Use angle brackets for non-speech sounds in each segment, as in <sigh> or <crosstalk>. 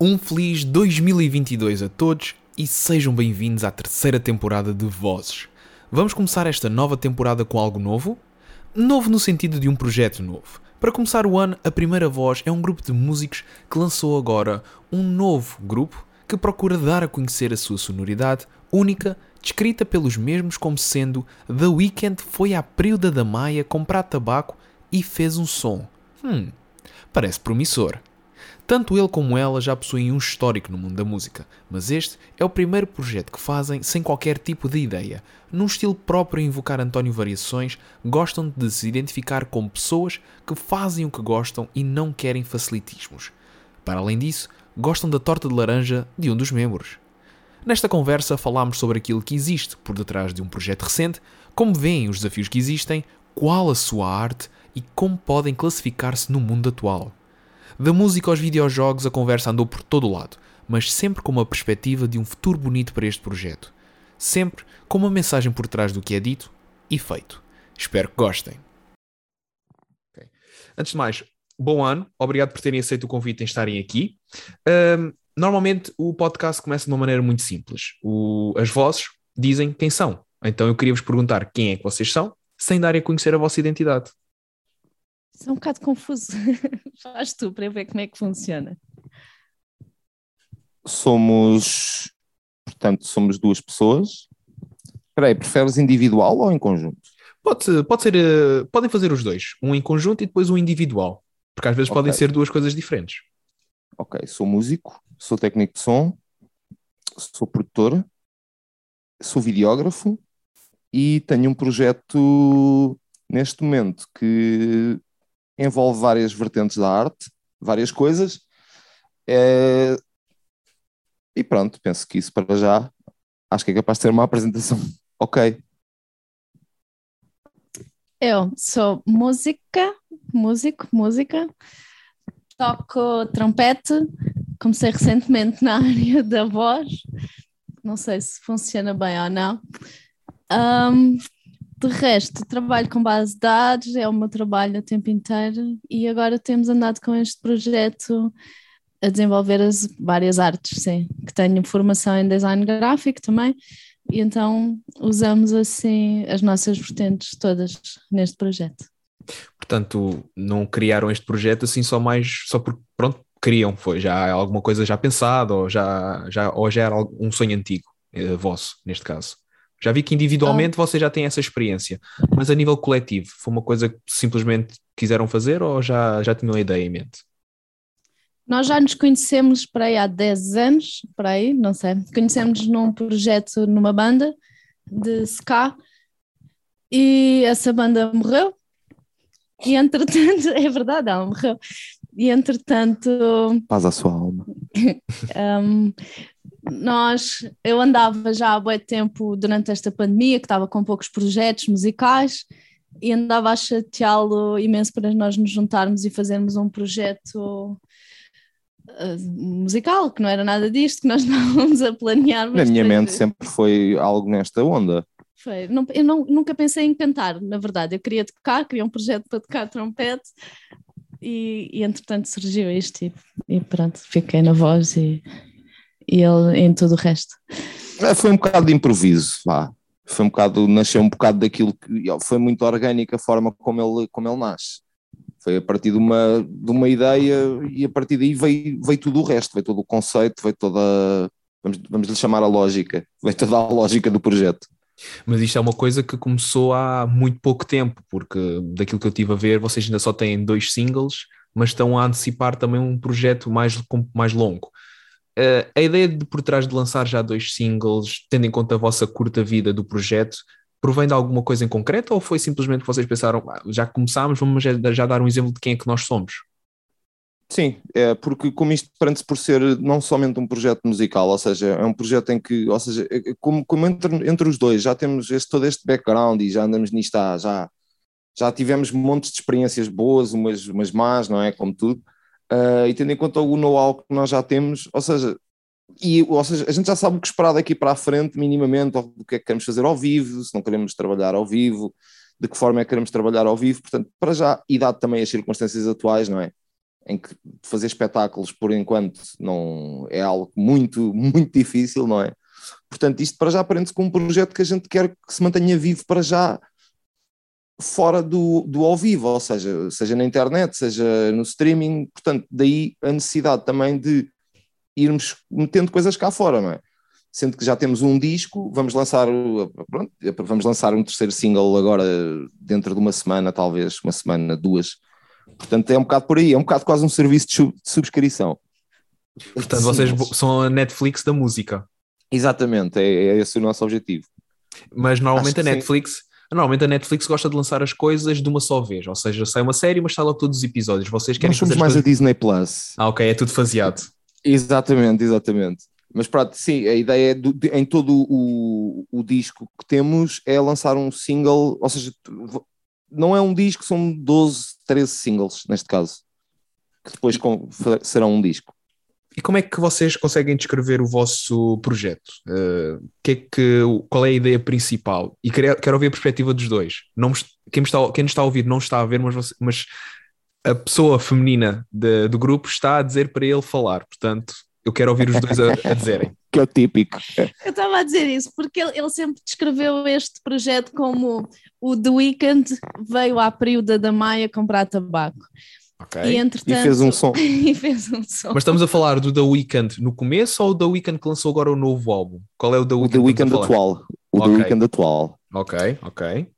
Um feliz 2022 a todos e sejam bem-vindos à terceira temporada de Vozes. Vamos começar esta nova temporada com algo novo? Novo no sentido de um projeto novo. Para começar o ano, a Primeira Voz é um grupo de músicos que lançou agora um novo grupo que procura dar a conhecer a sua sonoridade única, descrita pelos mesmos como sendo The Weeknd foi à Priuda da Maia comprar tabaco e fez um som. Hum, parece promissor. Tanto ele como ela já possuem um histórico no mundo da música, mas este é o primeiro projeto que fazem sem qualquer tipo de ideia. Num estilo próprio a invocar António Variações, gostam de se identificar como pessoas que fazem o que gostam e não querem facilitismos. Para além disso, gostam da torta de laranja de um dos membros. Nesta conversa falámos sobre aquilo que existe por detrás de um projeto recente, como veem os desafios que existem, qual a sua arte e como podem classificar-se no mundo atual. Da música aos videojogos, a conversa andou por todo o lado, mas sempre com uma perspectiva de um futuro bonito para este projeto. Sempre com uma mensagem por trás do que é dito e feito. Espero que gostem. Okay. Antes de mais, bom ano. Obrigado por terem aceito o convite em estarem aqui. Um, normalmente o podcast começa de uma maneira muito simples. O, as vozes dizem quem são. Então eu queria vos perguntar quem é que vocês são, sem darem a conhecer a vossa identidade. Isso é um bocado confuso. <laughs> Faz tu para ver como é que funciona. Somos, portanto, somos duas pessoas. Espera aí, preferes individual ou em conjunto? Pode, pode ser, uh, podem fazer os dois, um em conjunto e depois um individual, porque às vezes okay. podem ser duas coisas diferentes. Ok, sou músico, sou técnico de som, sou produtor, sou videógrafo e tenho um projeto neste momento que envolve várias vertentes da arte, várias coisas. É... E pronto, penso que isso para já acho que é capaz de ter uma apresentação <laughs> ok. Eu sou música, músico, música, toco trompete, comecei recentemente na <laughs> área da voz, não sei se funciona bem ou não. Um, de resto, trabalho com base de dados, é o meu trabalho o tempo inteiro e agora temos andado com este projeto a desenvolver as várias artes, sim, que tenho formação em design gráfico também, e então usamos assim as nossas vertentes todas neste projeto. Portanto, não criaram este projeto assim só mais, só porque, pronto, queriam, foi já alguma coisa já pensada ou já, já, ou já era um sonho antigo, eh, vosso, neste caso? Já vi que individualmente ah. você já tem essa experiência, mas a nível coletivo, foi uma coisa que simplesmente quiseram fazer ou já, já tinham a ideia em mente? Nós já nos conhecemos para aí há 10 anos, para aí, não sei. Conhecemos num projeto, numa banda de ska e essa banda morreu. E entretanto, <laughs> é verdade, ela morreu. E entretanto. Paz à sua alma. <laughs> um, nós, eu andava já há muito tempo durante esta pandemia, que estava com poucos projetos musicais, e andava a chateá-lo imenso para nós nos juntarmos e fazermos um projeto uh, musical, que não era nada disto, que nós <laughs> estávamos a planear. Na minha mente sempre foi algo nesta onda. Foi. Não, eu não, nunca pensei em cantar, na verdade. Eu queria tocar, queria um projeto para tocar trompete e, e entretanto surgiu isto e, e pronto, fiquei na voz e, e ele em todo o resto. É, foi um bocado de improviso, vá. Foi um bocado, nasceu um bocado daquilo que foi muito orgânica a forma como ele, como ele nasce. Foi a partir de uma, de uma ideia e a partir daí veio, veio tudo o resto, veio todo o conceito, veio toda, vamos, vamos lhe chamar a lógica, veio toda a lógica do projeto. Mas isto é uma coisa que começou há muito pouco tempo, porque daquilo que eu tive a ver, vocês ainda só têm dois singles, mas estão a antecipar também um projeto mais, mais longo. Uh, a ideia de por trás de lançar já dois singles, tendo em conta a vossa curta vida do projeto, provém de alguma coisa em concreto ou foi simplesmente que vocês pensaram, ah, já começámos, vamos já dar um exemplo de quem é que nós somos? Sim, é porque como isto prende-se por ser não somente um projeto musical, ou seja, é um projeto em que, ou seja, é, é como, como entre, entre os dois já temos este, todo este background e já andamos nisto há, já, já tivemos montes de experiências boas, umas, umas más, não é? Como tudo uh, e tendo em conta o know-how que nós já temos, ou seja, e, ou seja, a gente já sabe o que esperar daqui para a frente, minimamente, o que é que queremos fazer ao vivo, se não queremos trabalhar ao vivo, de que forma é que queremos trabalhar ao vivo, portanto, para já, e dado também as circunstâncias atuais, não é? em que fazer espetáculos por enquanto não é algo muito, <laughs> muito difícil, não é? Portanto, isto para já aprende-se com um projeto que a gente quer que se mantenha vivo para já fora do, do ao vivo, ou seja, seja na internet, seja no streaming, portanto, daí a necessidade também de irmos metendo coisas cá fora, não é? Sendo que já temos um disco, vamos lançar, pronto, vamos lançar um terceiro single agora dentro de uma semana, talvez, uma semana, duas. Portanto, é um bocado por aí, é um bocado quase um serviço de subscrição. Portanto, vocês são a Netflix da música. Exatamente, é, é esse o nosso objetivo. Mas normalmente a Netflix, sim. Normalmente a Netflix gosta de lançar as coisas de uma só vez, ou seja, sai uma série, mas sai logo todos os episódios. Vocês querem Nós somos mais coisas... a Disney Plus. Ah, ok, é tudo faseado. Exatamente, exatamente. Mas pronto, sim, a ideia é do, de, em todo o, o disco que temos é lançar um single, ou seja, não é um disco, são 12, 13 singles neste caso, que depois com, serão um disco. E como é que vocês conseguem descrever o vosso projeto? Uh, que é que, qual é a ideia principal? E quero, quero ouvir a perspectiva dos dois. Não, quem, está, quem nos está a ouvir não está a ver, mas, você, mas a pessoa feminina de, do grupo está a dizer para ele falar. Portanto, eu quero ouvir os dois a, a dizerem. <laughs> Que é o típico. Eu estava a dizer isso, porque ele, ele, sempre descreveu este projeto como o The Weeknd veio à período da Maia comprar tabaco. Okay. E, entretanto, e fez um som. <laughs> e fez um som. Mas estamos a falar do The Weeknd no começo ou o The Weeknd que lançou agora o novo álbum? Qual é o The Weeknd? O The Weeknd atual. O okay. The Weeknd atual. Ok, ok.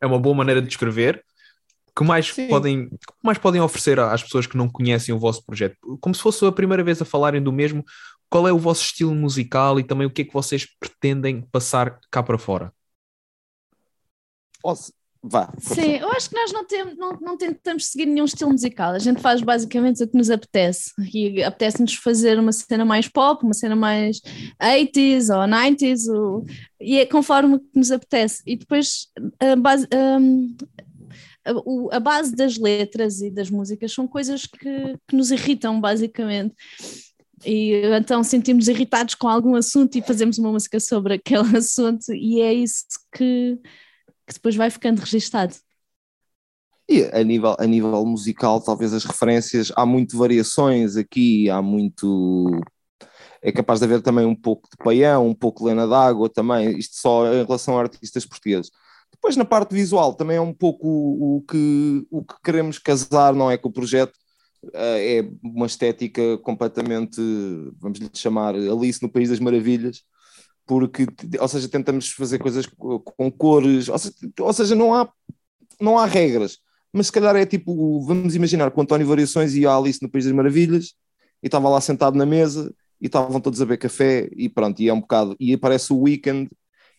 É uma boa maneira de descrever. que mais podem, que mais podem oferecer às pessoas que não conhecem o vosso projeto? Como se fosse a primeira vez a falarem do mesmo, qual é o vosso estilo musical e também o que é que vocês pretendem passar cá para fora? Posso, Vá. Sim, eu acho que nós não, temos, não, não tentamos seguir nenhum estilo musical. A gente faz basicamente o que nos apetece. E apetece-nos fazer uma cena mais pop, uma cena mais 80s ou 90s, ou, e é conforme nos apetece. E depois a base, um, a, a, base das letras e das músicas são coisas que, que nos irritam, basicamente. E então sentimos irritados com algum assunto e fazemos uma música sobre aquele <laughs> assunto, e é isso que que depois vai ficando registado. E a nível, a nível musical, talvez as referências, há muito variações aqui, há muito. É capaz de haver também um pouco de Paião, um pouco de Lena d'Água também, isto só em relação a artistas portugueses. Depois, na parte visual, também é um pouco o, o que, o que queremos casar, não é? Com o projeto. Uh, é uma estética completamente, vamos lhe chamar, Alice no País das Maravilhas, porque, ou seja, tentamos fazer coisas com cores, ou seja, ou seja, não, há, não há regras, mas se calhar é tipo, vamos imaginar que o António Variações ia a Alice no País das Maravilhas e estava lá sentado na mesa e estavam todos a beber café e pronto, e é um bocado, e aparece o Weekend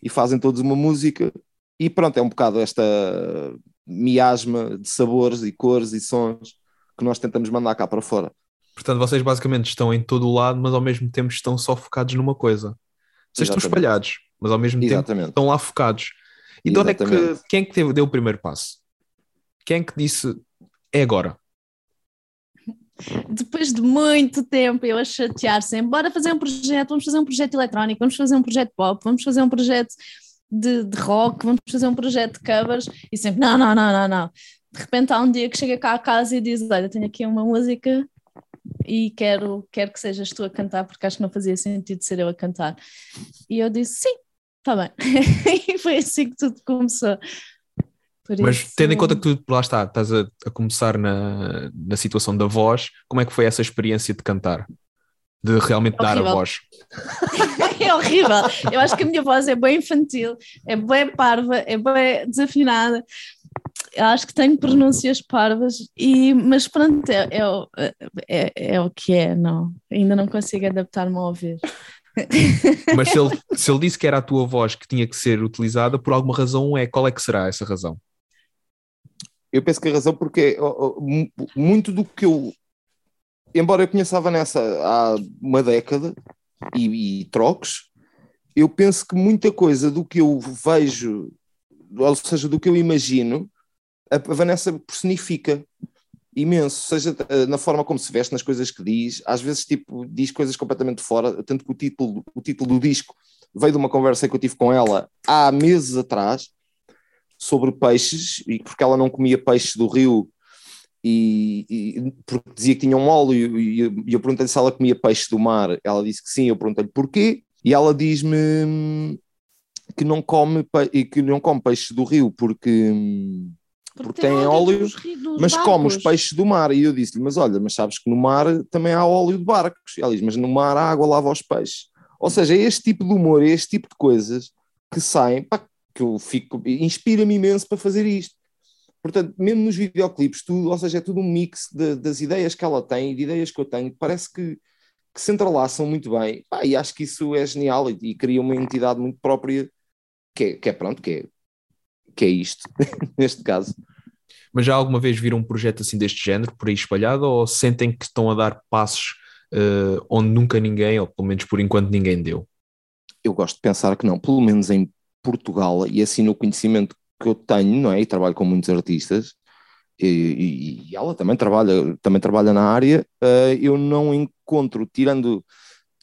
e fazem todos uma música e pronto, é um bocado esta miasma de sabores e cores e sons que nós tentamos mandar cá para fora. Portanto, vocês basicamente estão em todo o lado, mas ao mesmo tempo estão só focados numa coisa. Vocês estão espalhados, mas ao mesmo Exatamente. tempo estão lá focados. E de onde é que, quem é que teve, deu o primeiro passo? Quem é que disse é agora? Depois de muito tempo eu a chatear sempre, bora fazer um projeto, vamos fazer um projeto eletrónico, vamos fazer um projeto pop, vamos fazer um projeto de, de rock, vamos fazer um projeto de covers, e sempre, não, não, não, não, não. De repente há um dia que chega cá a casa e diz, olha, tenho aqui uma música e quero, quero que sejas tu a cantar, porque acho que não fazia sentido ser eu a cantar. E eu disse: sim, está bem. <laughs> e foi assim que tudo começou. Por Mas isso... tendo em conta que tu, lá está, estás a, a, começar na, na situação da voz, como é que foi essa experiência de cantar? De realmente dar a voz? <laughs> é horrível. Eu acho que a minha voz é bem infantil, é bem parva, é bem desafinada acho que tenho pronúncias parvas, e, mas pronto, é, é, é, é o que é, não, ainda não consigo adaptar-me a ouvir. <laughs> Mas se ele, se ele disse que era a tua voz que tinha que ser utilizada, por alguma razão é, qual é que será essa razão? Eu penso que a razão porque muito do que eu, embora eu conheça a Vanessa há uma década e, e troques, eu penso que muita coisa do que eu vejo, ou seja, do que eu imagino, a Vanessa personifica imenso, seja eh, na forma como se veste, nas coisas que diz, às vezes tipo, diz coisas completamente fora, tanto que o título, o título do disco veio de uma conversa que eu tive com ela há meses atrás sobre peixes, e porque ela não comia peixes do rio e, e, porque dizia que tinha um óleo e, eu perguntei se ela comia peixe do mar, ela disse que sim, eu perguntei-lhe porquê, e ela diz-me que não come que não come peixe do rio porque, porque, porque tem, óleo, dos, dos mas barcos. come os peixes do mar. E eu disse-lhe, mas olha, mas sabes que no mar também há óleo de barcos. E ela diz, mas no mar a água lava os peixes. Ou seja, é este tipo de humor, é este tipo de coisas que saem, pá, que eu fico, inspira-me imenso para fazer isto. Portanto, mesmo nos videoclipes, tudo, ou seja, é tudo um mix de, das ideias que ela tem e de ideias que eu tenho, parece que, que se entrelaçam muito bem. Pá, e acho que isso é genial e, e cria uma entidade muito própria, que é, que é pronto, que é, que é isto, <laughs> neste caso. Mas já alguma vez viram um projeto assim deste género, por aí espalhado, ou sentem que estão a dar passos uh, onde nunca ninguém, ou pelo menos por enquanto ninguém deu? Eu gosto de pensar que não, pelo menos em Portugal, e assim no conhecimento que eu tenho, não é? E trabalho com muitos artistas, e, e ela também trabalha, também trabalha na área, uh, eu não encontro, tirando,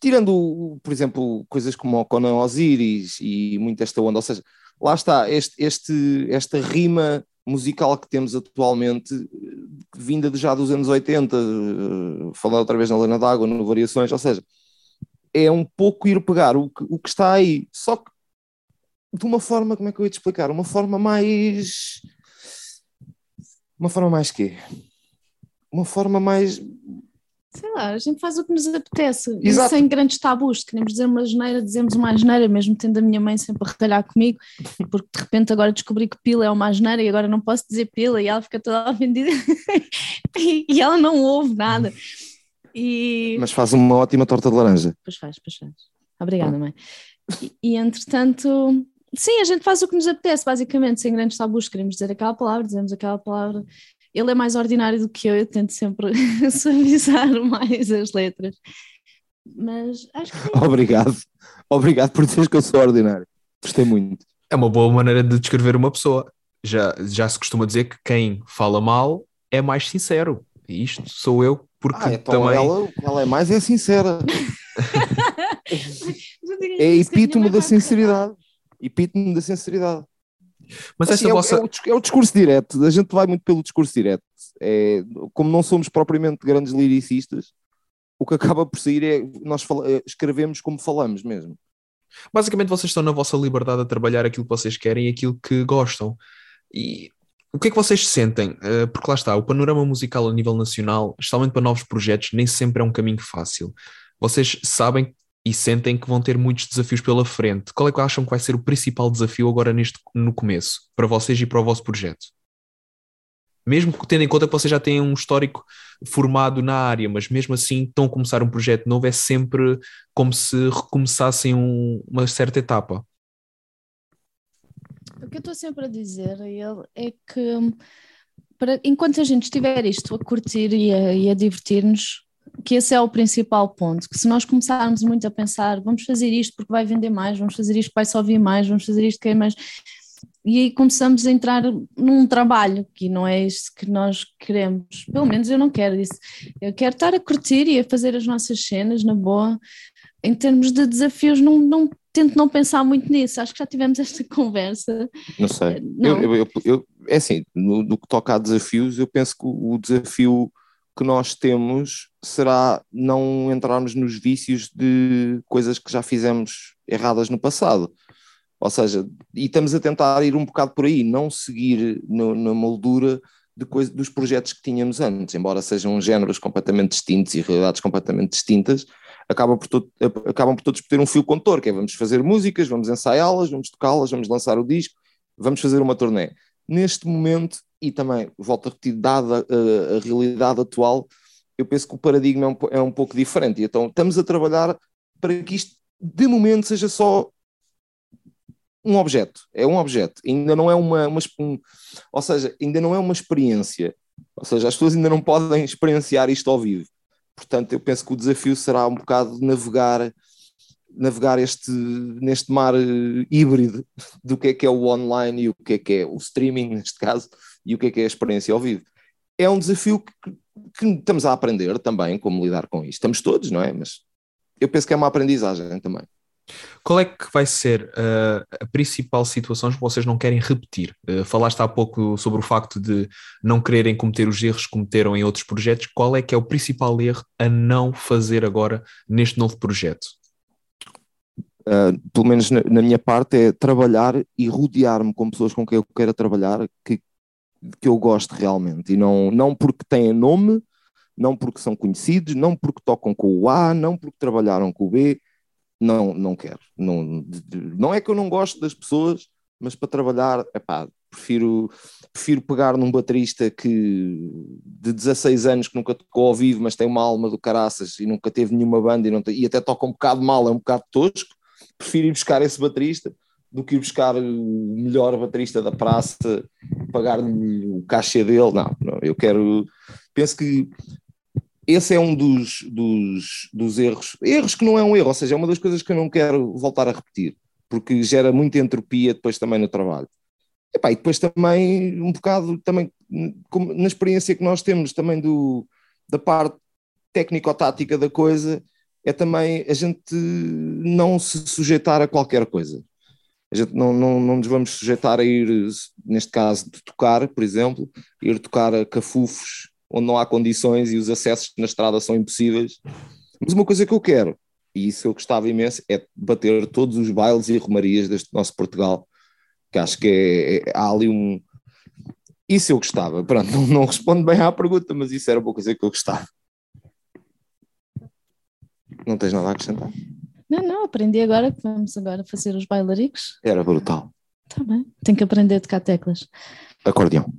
tirando, por exemplo, coisas como o Conan Osiris e muito esta onda, ou seja, lá está, este, este, esta rima musical que temos atualmente, vinda de já dos anos 80, uh, falando outra vez na Lena d'Água, no Variações, ou seja, é um pouco ir pegar o que, o que está aí, só que de uma forma, como é que eu ia te explicar? Uma forma mais. Uma forma mais quê? Uma forma mais. Sei lá, a gente faz o que nos apetece, Exato. sem grandes tabus. Queremos dizer uma geneira, dizemos uma geneira, mesmo tendo a minha mãe sempre a retalhar comigo, porque de repente agora descobri que pila é uma geneira e agora não posso dizer pila e ela fica toda ofendida <laughs> e ela não ouve nada. E... Mas faz uma ótima torta de laranja. Pois faz, pois faz. Obrigada, mãe. E, e entretanto, Sim, a gente faz o que nos apetece, basicamente, sem grandes tabus. Queremos dizer aquela palavra, dizemos aquela palavra. Ele é mais ordinário do que eu, eu tento sempre <laughs> suavizar mais as letras. Mas acho que. É <laughs> Obrigado. Obrigado por dizeres que eu sou ordinário. Gostei muito. É uma boa maneira de descrever uma pessoa. Já, já se costuma dizer que quem fala mal é mais sincero. E isto sou eu, porque ah, então também. Ela, ela é mais é sincera. <laughs> é epítome da sinceridade epítome da sinceridade. Mas assim, essa é, vossa... é, o, é, o, discurso direto, a gente vai muito pelo discurso direto. É, como não somos propriamente grandes liricistas, o que acaba por sair é nós fala, é, escrevemos como falamos mesmo. Basicamente, vocês estão na vossa liberdade a trabalhar aquilo que vocês querem e aquilo que gostam. E o que é que vocês sentem? Eh, porque lá está, o panorama musical a nível nacional, especialmente para novos projetos, nem sempre é um caminho fácil. Vocês sabem e sentem que vão ter muitos desafios pela frente. Qual é que acham que vai ser o principal desafio agora neste, no começo, para vocês e para o vosso projeto? Mesmo tendo em conta que vocês já têm um histórico formado na área, mas mesmo assim estão a começar um projeto novo, é sempre como se recomeçassem um, uma certa etapa. O que eu estou sempre a dizer é que para, enquanto a gente estiver isto a curtir e a, a divertir-nos, que esse é o principal ponto, que se nós começarmos muito a pensar, vamos fazer isto porque vai vender mais, vamos fazer isto porque vai só ouvir mais, vamos fazer isto que é mais, e aí começamos a entrar num trabalho que não é isso que nós queremos, pelo menos eu não quero isso, eu quero estar a curtir e a fazer as nossas cenas na boa, em termos de desafios não, não tento não pensar muito nisso, acho que já tivemos esta <laughs> conversa. Não sei, não. Eu, eu, eu, é assim, no, no que toca a desafios, eu penso que o desafio que nós temos será não entrarmos nos vícios de coisas que já fizemos erradas no passado. Ou seja, e estamos a tentar ir um bocado por aí, não seguir no, na moldura de coisa, dos projetos que tínhamos antes, embora sejam géneros completamente distintos e realidades completamente distintas, acabam por, todo, acabam por todos ter um fio condutor, que é vamos fazer músicas, vamos ensaiá-las, vamos tocá-las, vamos lançar o disco, vamos fazer uma turnê. Neste momento e também, volto a repetir, dada a, a realidade atual, eu penso que o paradigma é um, é um pouco diferente. E então estamos a trabalhar para que isto, de momento, seja só um objeto. É um objeto. Ainda não é uma, uma um, ou seja, ainda não é uma experiência. Ou seja, as pessoas ainda não podem experienciar isto ao vivo. Portanto, eu penso que o desafio será um bocado navegar navegar este, neste mar híbrido do que é que é o online e o que é que é o streaming, neste caso, e o que é que é a experiência ao vivo. É um desafio que, que estamos a aprender também como lidar com isto. Estamos todos, não é? Mas eu penso que é uma aprendizagem também. Qual é que vai ser uh, a principal situação que vocês não querem repetir? Uh, falaste há pouco sobre o facto de não quererem cometer os erros que cometeram em outros projetos. Qual é que é o principal erro a não fazer agora neste novo projeto? Uh, pelo menos na, na, minha parte, é trabalhar e rodear-me com pessoas com quem eu quero trabalhar, que, que eu gosto realmente. E não, não porque têm nome, não porque são conhecidos, não porque tocam com o A, não porque trabalharam com o B, não, não quero. Não, não é que eu não gosto das pessoas, mas para trabalhar, epá, prefiro, prefiro pegar num baterista que de 16 anos que nunca tocou ao vivo, mas tem uma alma do caraças e nunca teve nenhuma banda e, não e até toca um bocado mal, é um bocado tosco. Prefiro ir buscar esse baterista do que ir buscar o melhor baterista da praça, pagar-lhe o cachê dele. Não, não, eu quero. Penso que esse é um dos, dos, dos, erros, erros que não é um erro, ou seja, é uma das coisas que eu não quero voltar a repetir, porque gera muita entropia depois também no trabalho. E, pá, e depois também, um bocado, também, na experiência que nós temos também do, da parte técnico-tática da coisa, é também a gente não se sujeitar a qualquer coisa. A gente não, não, não nos vamos sujeitar a ir, neste caso, de tocar, por exemplo, ir tocar a cafufos onde não há condições e os acessos na estrada são impossíveis. Mas uma coisa que eu quero, e isso eu gostava imenso, é bater todos os bailes e romarias deste nosso Portugal, que acho que é, é, há ali um. Isso eu gostava. Pronto, não, não respondo bem à pergunta, mas isso era uma coisa que eu gostava. Não tens nada a acrescentar? Não, não, aprendi agora que vamos agora fazer os bailaricos. Era brutal. Está bem, tenho que aprender a tocar teclas. Acordeão.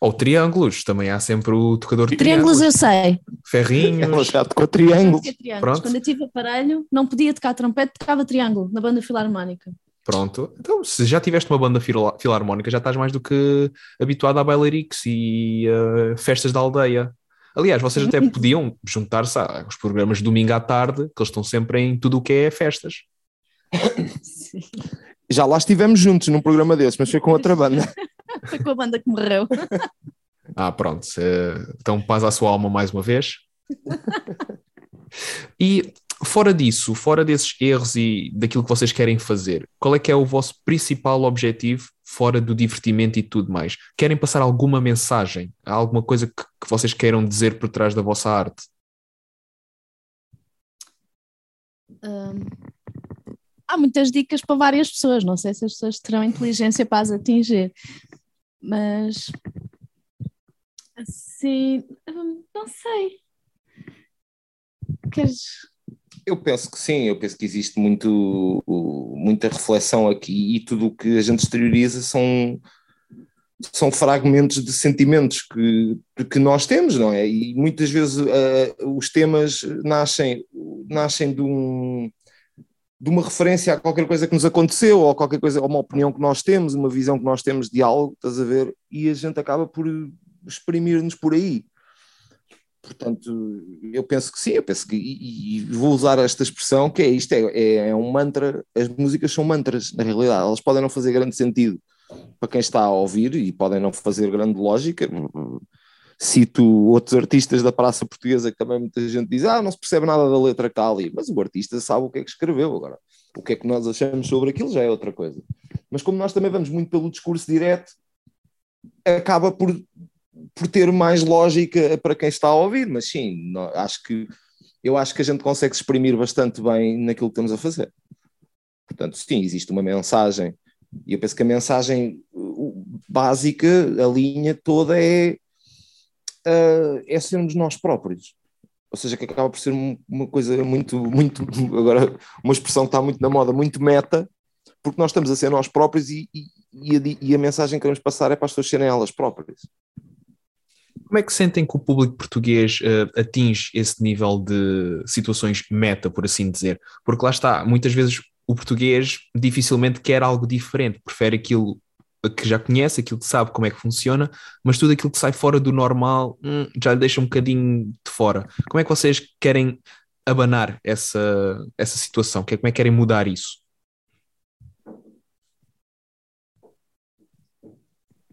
Ou triângulos, também há sempre o tocador de triângulos. Triângulos eu sei. Ferrinhos. Ela já tocou triângulo. Pronto. Quando eu tive aparelho, não podia tocar trompete, tocava triângulo na banda filarmónica. Pronto, então se já tiveste uma banda filarmónica, já estás mais do que habituado a bailarix e uh, festas da aldeia. Aliás, vocês até podiam juntar-se aos programas de domingo à tarde, que eles estão sempre em tudo o que é festas. Sim. Já lá estivemos juntos num programa desse, mas foi com outra banda. <laughs> foi com a banda que morreu. <laughs> ah, pronto. Então paz à sua alma mais uma vez. e <laughs> fora disso, fora desses erros e daquilo que vocês querem fazer, qual é que é o vosso principal objetivo fora do divertimento e tudo mais? Querem passar alguma mensagem? Alguma coisa que, que vocês queiram dizer por trás da vossa arte? Um, há muitas dicas para várias pessoas, não sei se as pessoas terão inteligência para as atingir, mas assim, hum, não sei. Queres. Eu penso que sim, eu penso que existe muito, muita reflexão aqui e tudo o que a gente exterioriza são, são fragmentos de sentimentos que, que nós temos, não é? E muitas vezes uh, os temas nascem, nascem de um, de uma referência a qualquer coisa que nos aconteceu, ou qualquer coisa, ou uma opinião que nós temos, uma visão que nós temos de algo, estás a ver? E a gente acaba por exprimir-nos por aí. Portanto, eu penso que sim, eu penso que, e, e vou usar esta expressão, que é isto, é, é, é, um mantra, as músicas são mantras, na realidade, elas podem não fazer grande sentido para quem está a ouvir e podem não fazer grande lógica, cito outros artistas da praça portuguesa que também muita gente diz, ah, não se percebe nada da letra que ali, mas o artista sabe o que é que escreveu agora. O que é que nós achamos sobre aquilo já é outra coisa. Mas como nós também vamos muito pelo discurso direto, acaba por, por ter mais lógica para quem está a ouvir, mas sim, acho que eu acho que a gente consegue se exprimir bastante bem naquilo que estamos a fazer. Portanto, sim, existe uma mensagem, e eu penso que a mensagem básica, a linha toda é uh, é sermos nós próprios. Ou seja, que acaba por ser uma coisa muito, muito, agora uma expressão que está muito na moda, muito meta, porque nós estamos a ser nós próprios e, e, e, a, e a mensagem que queremos passar é para as pessoas serem elas próprias. Como é que sentem que o público português uh, atinge esse nível de situações meta, por assim dizer? Porque lá está, muitas vezes o português dificilmente quer algo diferente, prefere aquilo que já conhece, aquilo que sabe como é que funciona, mas tudo aquilo que sai fora do normal hum, já lhe deixa um bocadinho de fora. Como é que vocês querem abanar essa, essa situação? Como é que querem mudar isso?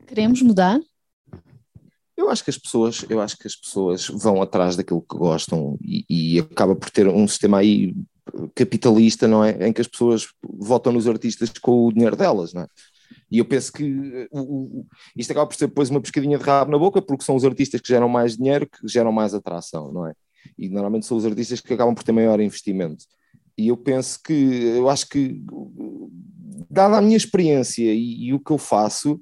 Queremos mudar? Eu acho que as pessoas, eu acho que as pessoas vão atrás daquilo que gostam e, e acaba por ter um sistema aí capitalista, não é? Em que as pessoas votam nos artistas com o dinheiro delas, não é? E eu penso que o, o, isto acaba por ser depois uma pescadinha de rabo na boca, porque são os artistas que geram mais dinheiro, que geram mais atração, não é? E normalmente são os artistas que acabam por ter maior investimento. E eu penso que, eu acho que, dada a minha experiência e, e o que eu faço,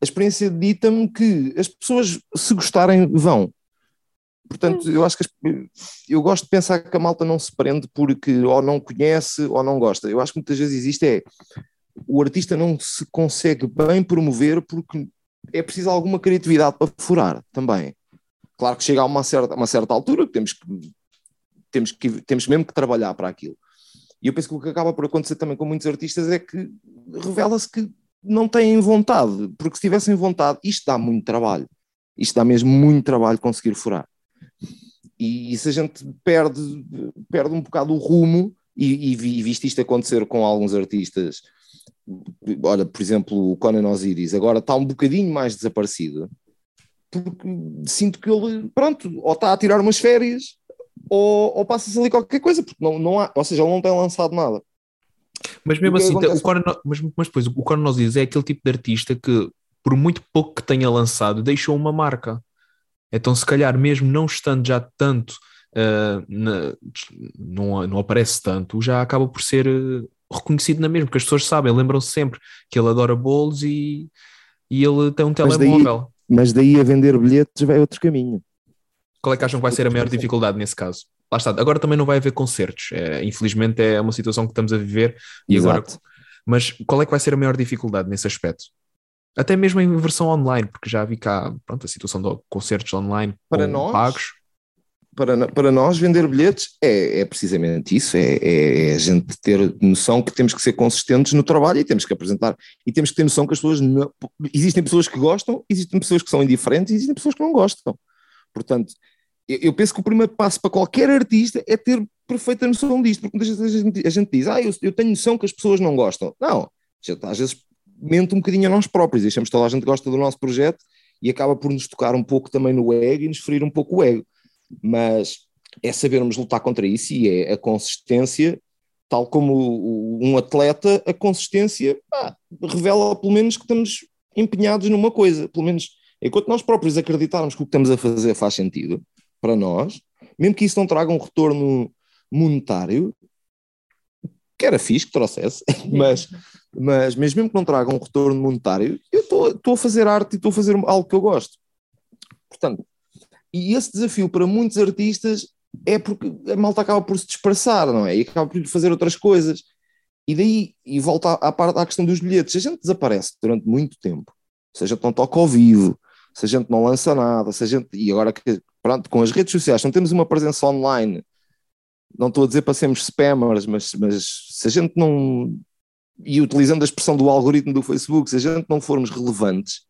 a experiência dita-me que as pessoas, se gostarem, vão. Portanto, eu acho que eu gosto de pensar que a malta não se prende porque ou não conhece ou não gosta. Eu acho que muitas vezes existe é o artista não se consegue bem promover porque é preciso alguma criatividade para furar também. Claro que chega a uma certa, uma certa altura que temos que, temos que temos mesmo que trabalhar para aquilo. E eu penso que o que acaba por acontecer também com muitos artistas é que revela-se que não têm vontade, porque se tivessem vontade, isto dá muito trabalho. Isto dá mesmo muito trabalho conseguir furar. E, e se a gente perde, perde um bocado o rumo, e, e, viste isto acontecer com alguns artistas olha, por exemplo, o Conan Osiris agora está um bocadinho mais desaparecido, porque sinto que ele, pronto, ou está a tirar umas férias, ou, ou passa-se ali qualquer coisa, porque não, não há, ou seja, ele não tem lançado nada. Mas mesmo assim, o Conan, mas, mas depois, o Conan Osiris é aquele tipo de artista que, por muito pouco que tenha lançado, deixou uma marca. Então, se calhar, mesmo não estando já tanto, uh, na, não, não aparece tanto, já acaba por ser uh, reconhecido na mesma, porque as pessoas sabem, lembram-se sempre que ele adora bolos e, e ele tem um telemóvel. Mas daí, mas daí a vender bilhetes vai outro caminho. Qual é que acham que vai ser a maior dificuldade nesse caso? Lá está, agora também não vai haver concertos, é, infelizmente é uma situação que estamos a viver e Exato. agora. Mas qual é que vai ser a maior dificuldade nesse aspecto? Até mesmo em versão online, porque já vi cá pronto, a situação de concertos online para nós, pagos para, para nós vender bilhetes é, é precisamente isso, é, é, é, a gente ter noção que temos que ser consistentes no trabalho e temos que apresentar, e temos que ter noção que as pessoas, não, existem pessoas que gostam, existem pessoas que são indiferentes e existem pessoas que não gostam. Portanto, eu, penso que o primeiro passo para qualquer artista é ter perfeita noção disto, porque muitas vezes a gente, a gente diz, ah, eu, eu, tenho noção que as pessoas não gostam. Não, gente, às vezes mente um bocadinho a nós próprios, achamos que toda a gente gosta do nosso projeto e acaba por nos tocar um pouco também no ego e nos ferir um pouco o ego mas é sabermos lutar contra isso e é a consistência, tal como um atleta, a consistência ah, revela pelo menos que estamos empenhados numa coisa, pelo menos enquanto nós próprios acreditarmos que o que estamos a fazer faz sentido para nós, mesmo que isso não traga um retorno monetário, que era fixe que trouxesse, <laughs> mas, mas, mesmo que não traga um retorno monetário, eu estou a fazer arte e estou a fazer algo que eu gosto. Portanto, e esse desafio para muitos artistas é porque a malta acaba por se dispersar, não é? E acaba por fazer outras coisas. E daí, e volta à, parte à questão dos bilhetes, se a gente desaparece durante muito tempo, se a gente não toca ao vivo, se a gente não lança nada, se a gente, e agora que, pronto, com as redes sociais, não temos uma presença online, não estou a dizer para sermos spammers, mas, mas se a gente não, e utilizando a expressão do algoritmo do Facebook, se a gente não formos relevantes,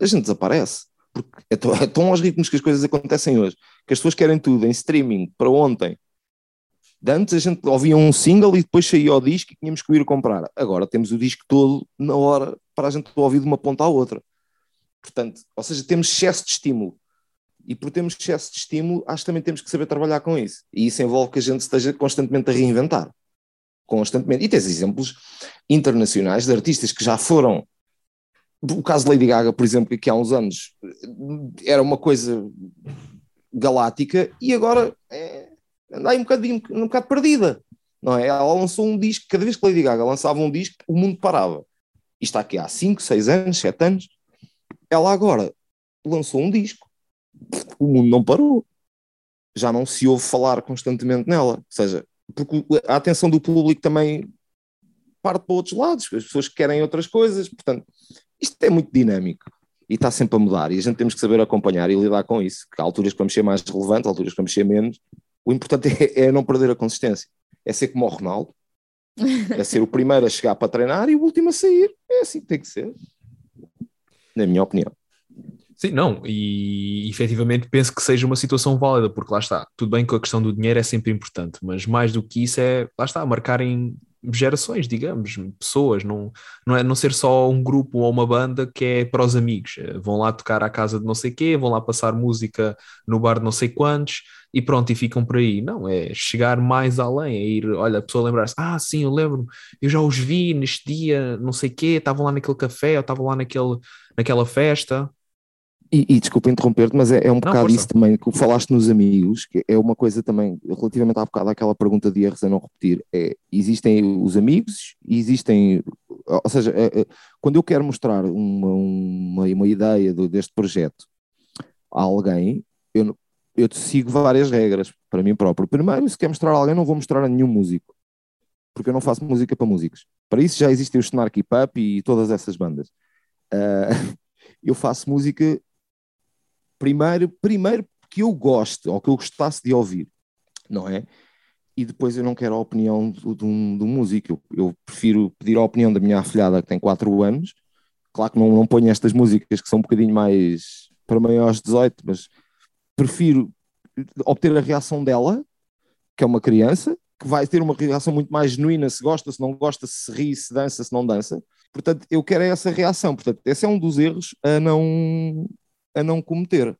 a gente desaparece porque é tão, é tão aos ritmos que as coisas acontecem hoje, que as pessoas querem tudo em streaming para ontem. De antes a gente ouvia um single e depois saía o disco e tínhamos que ir comprar. Agora temos o disco todo na hora para a gente ouvir de uma ponta à outra. Portanto, ou seja, temos excesso de estímulo. E por termos excesso de estímulo, acho que também temos que saber trabalhar com isso. E isso envolve que a gente esteja constantemente a reinventar. Constantemente. E tens exemplos internacionais de artistas que já foram o caso de Lady Gaga, por exemplo, que há uns anos era uma coisa galáctica e agora é, anda aí um bocadinho, um bocado perdida, não é? Ela lançou um disco, cada vez que Lady Gaga lançava um disco, o mundo parava. E está aqui há 5, 6 anos, 7 anos. Ela agora lançou um disco, o mundo não parou. Já não se ouve falar constantemente nela. Ou seja, porque a atenção do público também parte para outros lados, as pessoas querem outras coisas, portanto, isto é muito dinâmico e está sempre a mudar e a gente temos que saber acompanhar e lidar com isso, que há alturas que vamos ser mais relevantes, há alturas que vamos ser menos. O importante é, é não perder a consistência, é ser como o Ronaldo, é ser o primeiro a chegar para treinar e o último a sair. É assim que tem que ser, na minha opinião. Sim, não, e efetivamente penso que seja uma situação válida, porque lá está, tudo bem que a questão do dinheiro é sempre importante, mas mais do que isso é, lá está, marcarem gerações, digamos, pessoas, não, não é não ser só um grupo ou uma banda que é para os amigos. Eh, vão lá tocar à casa de não sei quê, vão lá passar música no bar de não sei quantos e pronto, e ficam por aí. Não, é chegar mais além, é ir, olha, a pessoa lembrar-se, ah, sim, eu lembro, eu já os vi neste dia, não sei quê, estavam lá naquele café, ou estavam lá naquele, naquela festa. E, e desculpa interromper-te, mas é, é um bocado força. isso também que falaste nos amigos, que é uma coisa também, relativamente há bocado àquela pergunta de erros a não repetir, é, existem os amigos existem, ou seja, é, é, quando eu quero mostrar uma, uma, uma ideia do, deste projeto a alguém, eu, eu sigo várias regras para mim próprio. Primeiro, se quer mostrar a alguém, não vou mostrar a nenhum músico, porque eu não faço música para músicos. Para isso já existem os Snarky Pup e todas essas bandas. Uh, <laughs> eu faço música primeiro, primeiro que eu goste, ou que eu gostasse de ouvir, não é? E depois eu não quero a opinião do, do, do músico, eu, eu, prefiro pedir a opinião da minha afilhada que tem 4 anos, claro que não, não ponho estas músicas que são um bocadinho mais para maiores de 18, mas prefiro obter a reação dela, que é uma criança, que vai ter uma reação muito mais genuína se gosta, se não gosta, se ri, se dança, se não dança. Portanto, eu quero essa reação. Portanto, esse é um dos erros a não, a não cometer.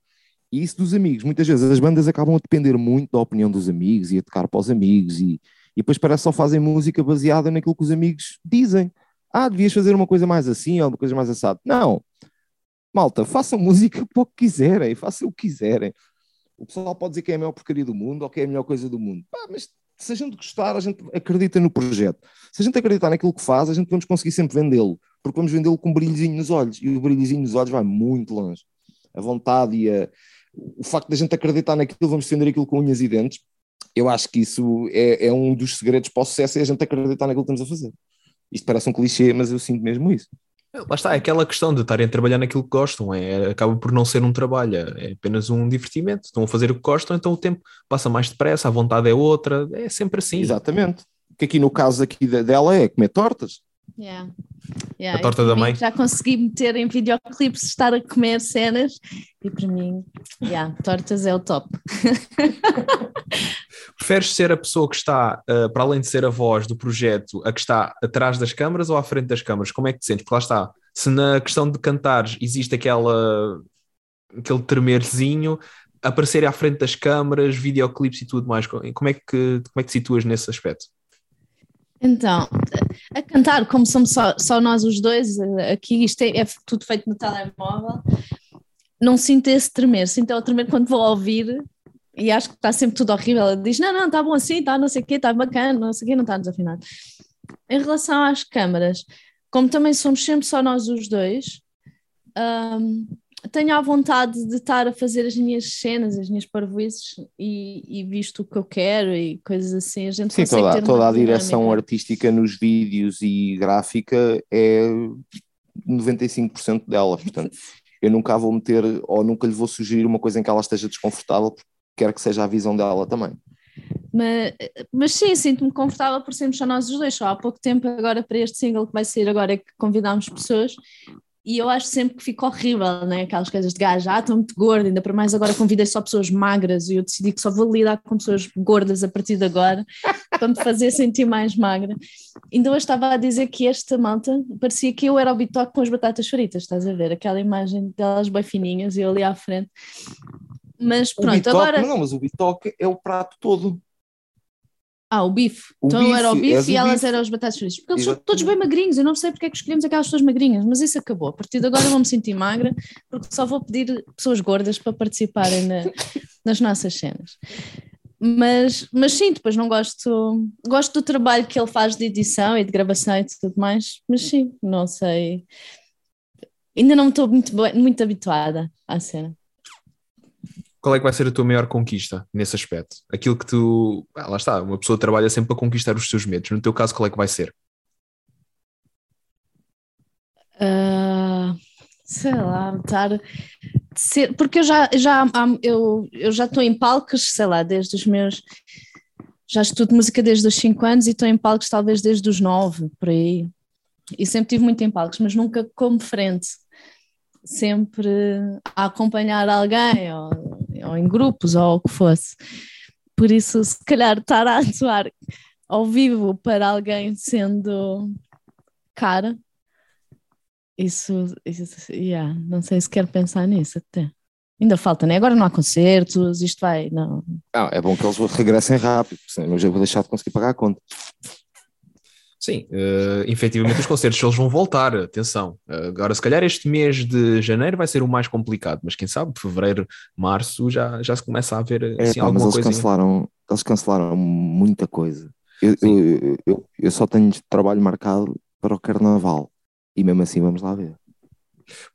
E isso dos amigos. Muitas vezes as bandas acabam a depender muito da opinião dos amigos e a tocar para os amigos e, e depois parece que só fazem música baseada naquilo que os amigos dizem. Ah, devias fazer uma coisa mais assim ou uma coisa mais assada. Não. Malta, façam música para o que quiserem, façam o que quiserem. O pessoal pode dizer que é a melhor porcaria do mundo ou que é a melhor coisa do mundo. Pá, mas se a gente gostar, a gente acredita no projeto. Se a gente acreditar naquilo que faz, a gente vamos conseguir sempre vendê-lo, porque vamos vendê-lo com um brilhozinho nos olhos, e o brilhozinho nos olhos vai muito longe a vontade e a, o facto de a gente acreditar naquilo, vamos defender aquilo com unhas e dentes, eu acho que isso é, é um dos segredos para o sucesso, é a gente acreditar naquilo que estamos a fazer. Isto parece um clichê, mas eu sinto mesmo isso. Lá está, é aquela questão de estarem a trabalhar naquilo que gostam, é, acaba por não ser um trabalho, é apenas um divertimento. Estão a fazer o que gostam, então o tempo passa mais depressa, a vontade é outra, é sempre assim. Exatamente. Que aqui no caso aqui dela é comer tortas. Yeah. Yeah, a torta da mãe. Já consegui meter em videoclipes estar a comer cenas e para mim, yeah, tortas é o top. <laughs> Preferes ser a pessoa que está, uh, para além de ser a voz do projeto, a que está atrás das câmaras ou à frente das câmaras? Como é que te sentes? Porque lá está, se na questão de cantares existe aquela, aquele tremerzinho, aparecer à frente das câmaras, videoclipes e tudo mais, como é que, como é que te situas nesse aspecto? Então, a cantar, como somos só, só nós os dois, aqui isto é, é, tudo feito no telemóvel, não sinto esse tremer, sinto o tremer quando vou ouvir e acho que está sempre tudo horrível. Ela diz: Não, não, está bom assim, está não sei o quê, está bacana, não sei o quê, não está desafinado. Em relação às câmaras, como também somos sempre só nós os dois, um, tenho a vontade de estar a fazer as minhas cenas, as minhas parvoices e, e, visto o que eu quero e coisas assim, a gente Sim, toda, ter toda a direção artística nos vídeos e gráfica é 95% dela, portanto <laughs> eu nunca vou meter ou nunca lhe vou sugerir uma coisa em que ela esteja desconfortável porque quero que seja a visão dela também. Mas, mas sim, sinto-me confortável por sermos só nós os dois. Só há pouco tempo, agora para este single que vai sair agora, é que convidámos pessoas e eu acho sempre que fica horrível, né? Aquelas coisas de gajo, ah, estou muito gorda, ainda para mais agora convidei só pessoas magras e eu decidi que só vou lidar com pessoas gordas a partir de agora <laughs> para me fazer sentir mais magra. Ainda hoje estava a dizer que esta malta parecia que eu era o bitoque com as batatas fritas, estás a ver? Aquela imagem delas bem fininhas e eu ali à frente. Mas pronto, bitoque, agora. Não, mas o bitoque é o prato todo. Ah, o bife. O então bife, era o bife e elas bife. eram as batatas fritas. Porque eles são todos bem magrinhos. Eu não sei porque é que escolhemos aquelas pessoas magrinhas, mas isso acabou. A partir de agora eu vou me sentir magra, porque só vou pedir pessoas gordas para participarem na- <laughs> nas nossas cenas. Mas, mas sim, depois não gosto. Gosto do trabalho que ele faz de edição e de gravação e tudo mais, mas sim, não sei. Ainda não estou muito, muito habituada à cena. Qual é que vai ser a tua maior conquista nesse aspecto? Aquilo que tu. Ah, lá está, uma pessoa trabalha sempre para conquistar os seus medos. No teu caso, qual é que vai ser? Ah, sei lá, estar ser, porque eu já, já eu, eu já estou em palcos, sei lá, desde os meus já estudo música desde os 5 anos e estou em palcos talvez desde os 9, por aí. E sempre tive muito em palcos, mas nunca como frente. Sempre a acompanhar alguém, ou, ou em grupos, ou o que fosse. Por isso, se calhar, estar a atuar ao vivo para alguém sendo cara, isso, isso yeah, não sei se quero pensar nisso até. Ainda falta, né? Agora não há concertos, isto vai, não. Ah, é bom que eles regressem rápido, senão eu já vou deixar de conseguir pagar a conta. Sim, uh, efetivamente os concertos eles vão voltar, atenção. Uh, agora, se calhar este mês de janeiro vai ser o mais complicado, mas quem sabe, de fevereiro, março, já, já se começa a ver é, assim, pá, alguma mas eles cancelaram, eles cancelaram muita coisa. Eu, eu, eu, eu, só tenho trabalho marcado para o carnaval e mesmo assim vamos lá ver.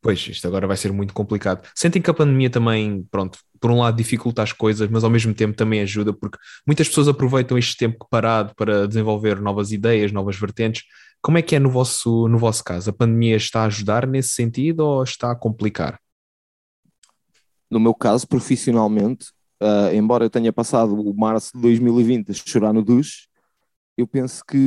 Pois, isto agora vai ser muito complicado. Sentem que a pandemia também, pronto, por um lado dificulta as coisas, mas ao mesmo tempo também ajuda, porque muitas pessoas aproveitam este tempo parado para desenvolver novas ideias, novas vertentes. Como é que é no vosso, no vosso caso? A pandemia está a ajudar nesse sentido ou está a complicar? No meu caso, profissionalmente, uh, embora eu tenha passado o março de 2020 a chorar no duche, eu penso que,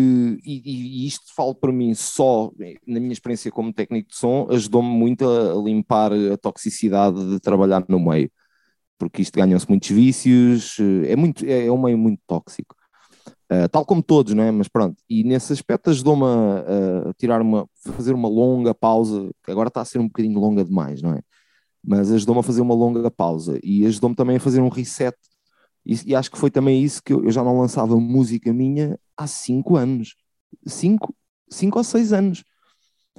e, e, isto falo para mim só na minha experiência como técnico de som, ajudou-me muito a limpar a toxicidade de trabalhar no meio, porque isto ganham-se muitos vícios, é, muito, é, é um meio muito tóxico, uh, tal como todos, não é? Mas pronto, e nesse aspecto ajudou-me a, a, tirar uma, fazer uma longa pausa, que agora está a ser um bocadinho longa demais, não é? Mas ajudou-me a fazer uma longa pausa e ajudou-me também a fazer um reset e, e, acho que foi também isso que eu, eu, já não lançava música minha há cinco anos. Cinco, cinco ou seis anos.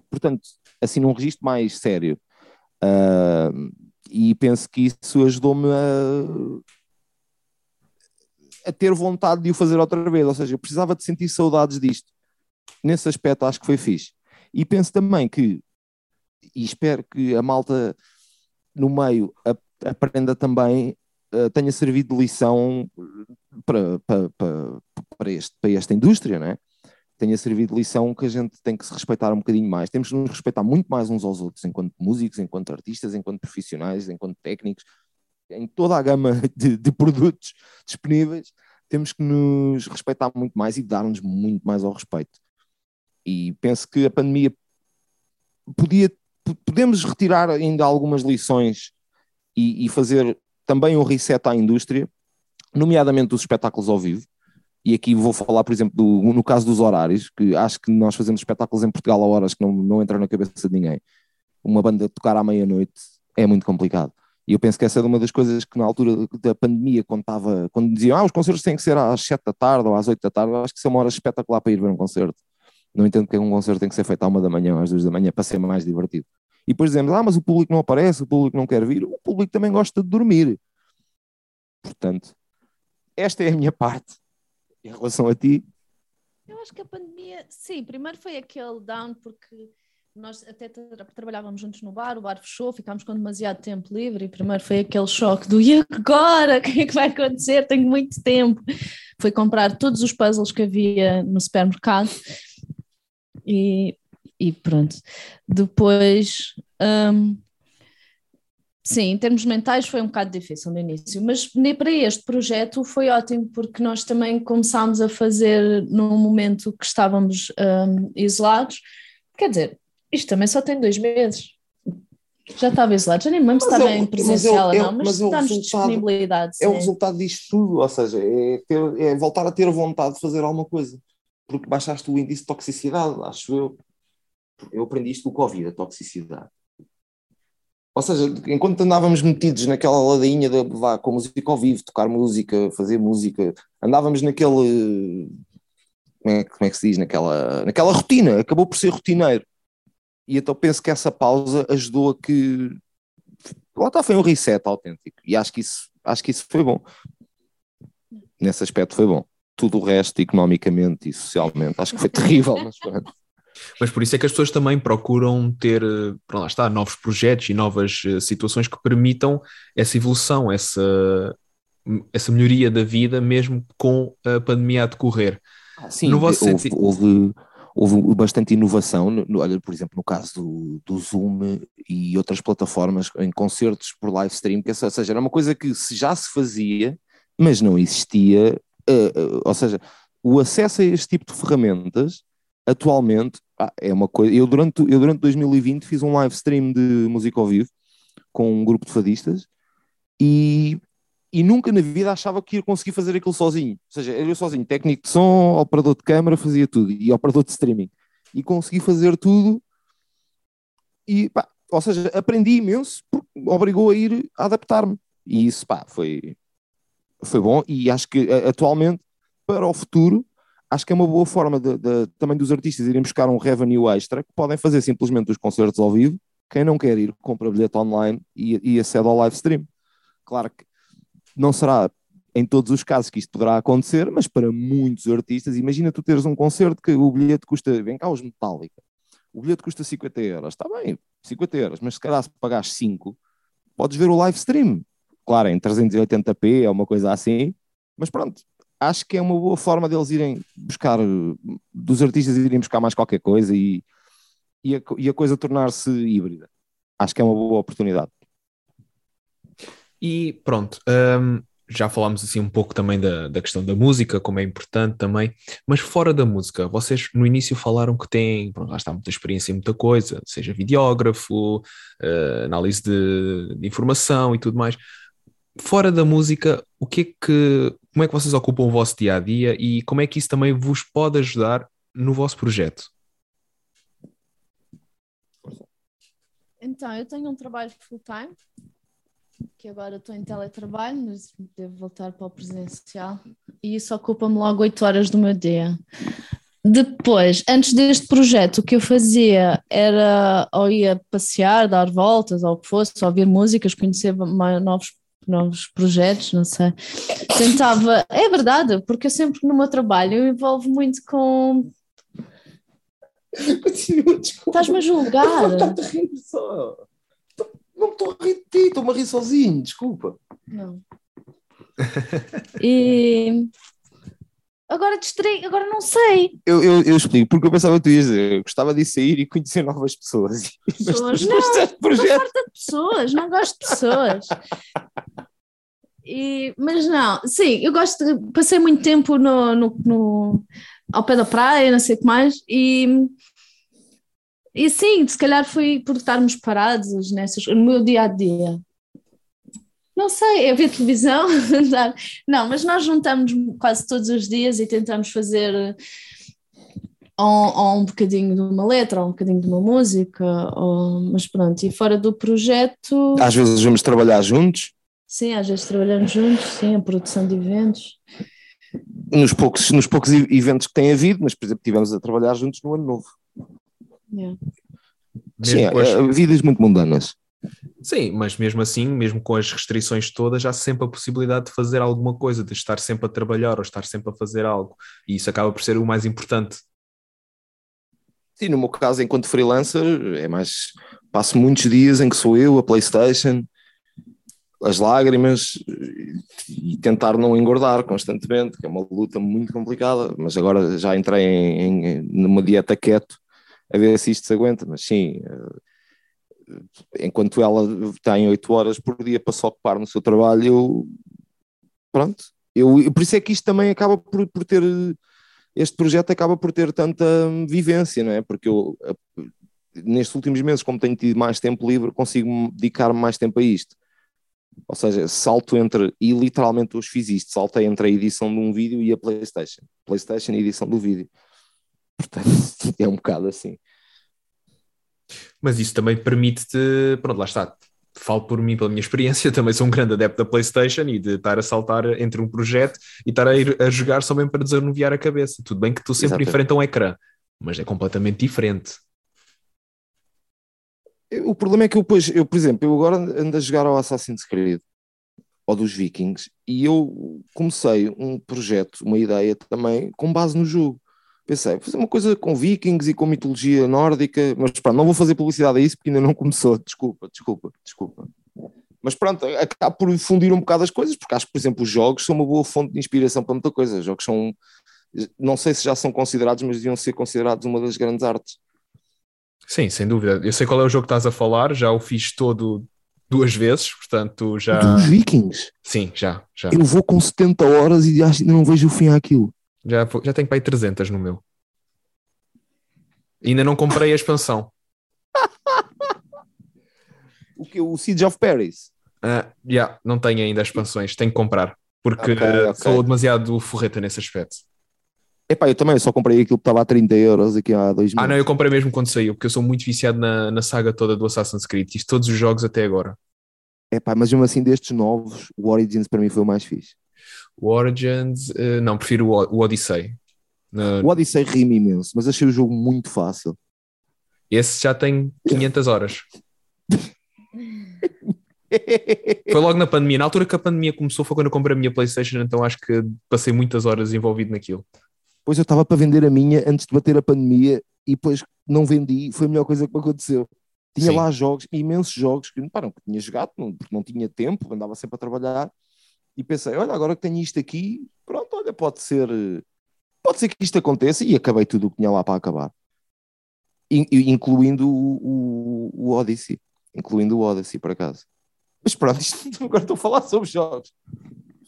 Portanto, assim num registro mais sério. Uh, e penso que isso ajudou-me a, a ter vontade de o fazer outra vez. Ou seja, eu precisava de sentir saudades disto. Nesse aspecto acho que foi fixe. E penso também que, e espero que a malta no meio aprenda também eh, tenha servido de lição para, para, para, para, este, para esta indústria, não é? tenha servido de lição que a gente tem que se respeitar um bocadinho mais. Temos que nos respeitar muito mais uns aos outros, enquanto músicos, enquanto artistas, enquanto profissionais, enquanto técnicos, em toda a gama <laughs> de, de produtos disponíveis, temos que nos respeitar muito mais e dar-nos muito mais ao respeito. E penso que a pandemia podia, podemos retirar ainda algumas lições e, e fazer também um reset à indústria, nomeadamente dos espetáculos ao vivo. E aqui vou falar, por exemplo, do, no caso dos horários, que acho que nós fazemos espetáculos em Portugal a horas que não, não entram na cabeça de ninguém. Uma banda tocar à meia-noite é muito complicado. E eu penso que essa é uma das coisas que na altura da pandemia, quando, quando diziam ah, os concertos têm que ser às 7 da tarde ou às 8 da tarde, acho que isso é uma hora espetacular para ir ver um concerto. Não entendo que um concerto tem que ser feito à uma da manhã às duas da manhã para ser mais divertido e depois dizemos, ah, mas o público não aparece, o público não quer vir, o público também gosta de dormir. Portanto, esta é a minha parte em relação a ti. Eu acho que a pandemia, sim, primeiro foi aquele down porque nós até tra trabalhávamos juntos no bar, o bar fechou, ficámos com demasiado tempo livre e primeiro foi aquele choque do e agora? <laughs> O que é que vai acontecer? Tenho muito tempo. Foi comprar todos os puzzles que havia no supermercado e e pronto. Depois, um, sim, em termos mentais foi um bocado difícil no início, mas para este projeto foi ótimo porque nós também começámos a fazer num momento que estávamos um, isolados. Quer dizer, isto também só tem dois meses. Já estava isolado, já nem lembro se estava é, em presencial ou não, mas, mas é disponibilidade. É o resultado disto tudo, ou seja, é, ter, é voltar a ter vontade de fazer alguma coisa, porque baixaste o índice de toxicidade, acho eu eu aprendi isto do Covid, a toxicidade. Ou seja, enquanto andávamos metidos naquela ladainha de vá, com música ao vivo, tocar música, fazer música, andávamos naquele. Como é, como é que se diz? Naquela, naquela rotina, acabou por ser rotineiro. E então penso que essa pausa ajudou a que. Lá está, foi um reset autêntico. E acho que isso, acho que isso foi bom. Nesse aspecto foi bom. Tudo o resto, economicamente e socialmente, acho que foi terrível, mas pronto. Mas por isso é que as pessoas também procuram ter, eh, lá está, novos projetos e novas eh, situações que permitam essa evolução, essa, essa melhoria da vida, mesmo com a pandemia a decorrer. Ah, sim, no vosso houve, sentido... houve, houve, bastante inovação, no, olha, por exemplo, no caso do, do Zoom e outras plataformas em concertos por live stream, que, ou seja, era uma coisa que já se fazia, mas não existia, uh, ou seja, o acesso a este tipo de ferramentas atualmente é uma coisa. Eu durante, eu durante 2020 fiz um live stream de música ao vivo com um grupo de fadistas e, e nunca na vida achava que ia conseguir fazer aquilo sozinho. Ou seja, eu sozinho, técnico de som, operador de câmara, fazia tudo, e operador de streaming. E consegui fazer tudo, e pá, ou seja, aprendi imenso, porque obrigou a ir a adaptar-me. E isso, pá, foi, foi bom, e acho que atualmente, para o futuro, acho que é uma boa forma de, de, também dos artistas irem buscar um revenue extra, que podem fazer simplesmente os concertos ao vivo, quem não quer ir, compra bilhete online e, e acede ao live stream. Claro que não será em todos os casos que isto poderá acontecer, mas para muitos artistas, imagina tu teres um concerto que o bilhete custa, vem cá os Metallica, o bilhete custa 50 euros, está bem, 50 euros, mas se calhar se pagares 5, podes ver o live stream, claro, em 380p, é uma coisa assim, mas pronto, acho que é uma boa forma deles irem buscar, dos artistas irem buscar mais qualquer coisa e, e, a, e a coisa tornar-se híbrida. Acho que é uma boa oportunidade. E pronto, um, já falámos assim um pouco também da, da questão da música, como é importante também, mas fora da música, vocês no início falaram que têm, pronto, lá está muita experiência em muita coisa, seja videógrafo, uh, análise de, de, informação e tudo mais. Fora da música, o que é que, como é que vocês ocupam o vosso dia a dia e como é que isso também vos pode ajudar no vosso projeto? Então, eu tenho um trabalho full-time, que agora estou em teletrabalho, mas devo voltar para o presencial, e isso ocupa-me logo 8 horas do meu dia. Depois, antes deste projeto, o que eu fazia era ou ia passear, dar voltas, ou o que fosse, ouvir músicas, conhecer novos, novos projetos, não sei. Tentava, é verdade, porque eu sempre no meu trabalho eu envolvo muito com. Continua, desculpa. Estás-me a julgar. Está-te a rir só. Não estou a rir de ti, estou-me a rir sozinho, desculpa. Não. E agora distraí, agora não sei. Eu, eu, eu, explico, porque eu pensava que tu ias dizer, eu gostava de sair e conhecer novas pessoas. <laughs> Pessoas, não, estou farta de pessoas, não gosto de pessoas. E, mas não, sim, eu gosto de, passei muito tempo no, no, no, ao pé da praia, não sei o que mais, e e sim, se calhar foi por estarmos parados nessas, no meu dia a dia. Não sei, é ver televisão. <laughs> não, mas nós juntamos quase todos os dias e tentamos fazer ou, ou, um bocadinho de uma letra, ou um bocadinho de uma música, ou, mas pronto, e fora do projeto. Às vezes vamos trabalhar juntos? Sim, às vezes trabalhamos juntos, sim, a produção de eventos. Nos poucos, nos poucos eventos que tem havido, mas por exemplo, estivemos a trabalhar juntos no ano novo. Yeah. Sim, as... É, vidas muito mundanas. Sim, mas mesmo assim, mesmo com as restrições todas, há sempre a possibilidade de fazer alguma coisa, de estar sempre a trabalhar ou estar sempre a fazer algo. E isso acaba por ser o mais importante. Sim, no meu caso, enquanto freelancer, é mais. Passo muitos dias em que sou eu, a PlayStation, as lágrimas e tentar não engordar constantemente, que é uma luta muito complicada. Mas agora já entrei em, em numa dieta keto a ver se isto se aguenta, mas sim, eh, enquanto ela tem oito horas por dia para se ocupar no seu trabalho, eu, pronto, eu, por isso é que isto também acaba por, por ter, este projeto acaba por ter tanta vivência, não é? Porque eu, nestes últimos meses, como tenho tido mais tempo livre, consigo dedicar mais tempo a isto. Ou seja, salto entre, e literalmente hoje fiz isto, saltei entre a edição de um vídeo e a Playstation. Playstation e edição do vídeo. <laughs> Portanto, é um bocado assim. Mas isso também permite-te, pronto, lá está. Falo por mim, pela minha experiência, <laughs> também sou um grande adepto da PlayStation e de estar a saltar entre um projeto e estar a ir a jogar só mesmo para desanuviar a cabeça. Tudo bem que estou sempre Exatamente. frente a um ecrã, mas é completamente diferente. O problema é que eu, eu, por exemplo, eu agora ando a jogar ao Assassin's Creed ou dos Vikings e eu comecei um projeto, uma ideia também com base no jogo pensei, fazer uma coisa com vikings e com mitologia nórdica, mas pronto, não vou fazer publicidade a isso porque ainda não começou, desculpa, desculpa, desculpa. Mas pronto, acabo por fundir um bocado as coisas, porque acho que, por exemplo, os jogos são uma boa fonte de inspiração para muita coisa. Os jogos são, não sei se já são considerados, mas deviam ser considerados uma das grandes artes. Sim, sem dúvida. Eu sei qual é o jogo que estás a falar, já o fiz todo duas vezes, portanto já. Dos Vikings? Sim, já, já. Eu vou com 70 horas e acho que não vejo o fim àquilo. Já, já tenho para aí 300 no meu. Ainda não comprei a expansão. <laughs> o que? O Siege of Paris? Uh, yeah, não tenho ainda expansões, tenho que comprar. Porque Ok, ok. sou demasiado forreta nesse aspecto. Epá, eu também só comprei aquilo que estava a 30 euros aqui há dois meses. Ah, não, eu comprei mesmo quando saiu, porque eu sou muito viciado na, na saga toda do Assassin's Creed. Fiz todos os jogos até agora. Epá, mas mesmo assim, destes novos, o Origins para mim foi o mais fixe. O Origins, uh, não, prefiro o, o Odyssey. Na- O Odyssey rime imenso, mas achei o jogo muito fácil. Esse já tem 500 horas. <laughs> Foi logo na pandemia. Na altura que a pandemia começou foi quando eu comprei a minha PlayStation, então acho que passei muitas horas envolvido naquilo. Pois eu estava para vender a minha antes de bater a pandemia e depois não vendi, foi a melhor coisa que me aconteceu. Tinha Sim. lá jogos, imensos jogos que pá, não tinha jogado, não, porque não tinha tempo, andava sempre a trabalhar e pensei, olha, agora que tenho isto aqui, pronto, olha, pode ser, pode ser que isto aconteça e acabei tudo o que tinha lá para acabar. In- incluindo o, o, o Odyssey, incluindo o Odyssey, por acaso. Mas pronto, <laughs> isto, agora estou a falar sobre jogos.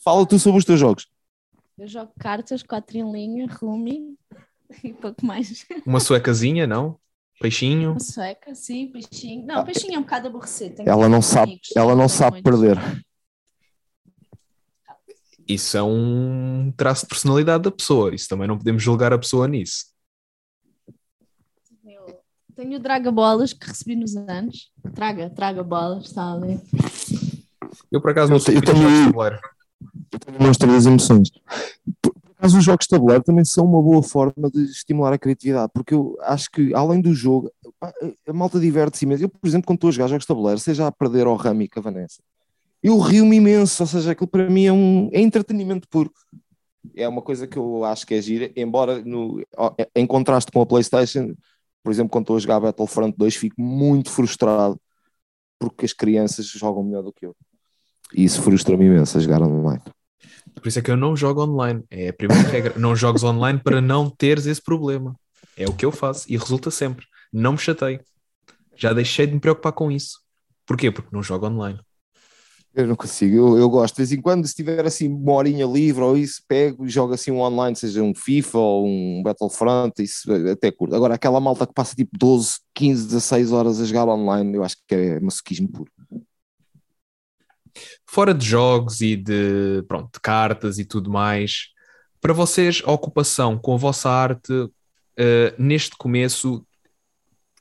Fala tu sobre os teus jogos. Eu jogo cartas, quatro em linha, Rumi e pouco mais. Uma suecazinha, não? Peixinho. Uma sueca, sim, peixinho. Não, peixinho é um bocado aborrecido. Ela não sabe, amigos, ela não sabe perder. Isso é um traço de personalidade da pessoa. Isso também não podemos julgar a pessoa nisso. Eu Tenho o Draga Bolas que recebi nos anos. Traga, traga bolas, está ali. Eu, por acaso, não Eu sou eu tenho- de tabuleiro. Mostra das emoções. Por por acaso, os jogos de tabuleiro também são uma boa forma de estimular a criatividade, porque eu acho que, além do jogo, pá, a malta diverte-se imenso. Eu, por exemplo, quando estou a jogar jogos de tabuleiro, seja a perder ao Rami com a Vanessa, eu rio-me imenso, ou seja, aquilo para mim é um é entretenimento puro. É uma coisa que eu acho que é gira, embora no, em contraste com a PlayStation, por exemplo, quando estou a jogar Battlefront 2, fico muito frustrado porque as crianças jogam melhor do que eu. E isso frustra-me imenso a jogar online. Por isso é que eu não jogo online. É a primeira regra. Não jogues online para não teres esse problema. É o que eu faço e resulta sempre. Não me chatei. Já deixei de me preocupar com isso. Porquê? Porque não jogo online. Eu não consigo, eu, eu gosto de vez em quando, se tiver assim uma horinha livre ou isso, pego e jogo assim um online, seja um FIFA ou um Battlefront, isso até curto. Agora, aquela malta que passa tipo 12, 15, 16 horas a jogar online, eu acho que é masoquismo puro. Fora de jogos e de, pronto, de cartas e tudo mais, para vocês, a ocupação com a vossa arte eh, neste começo,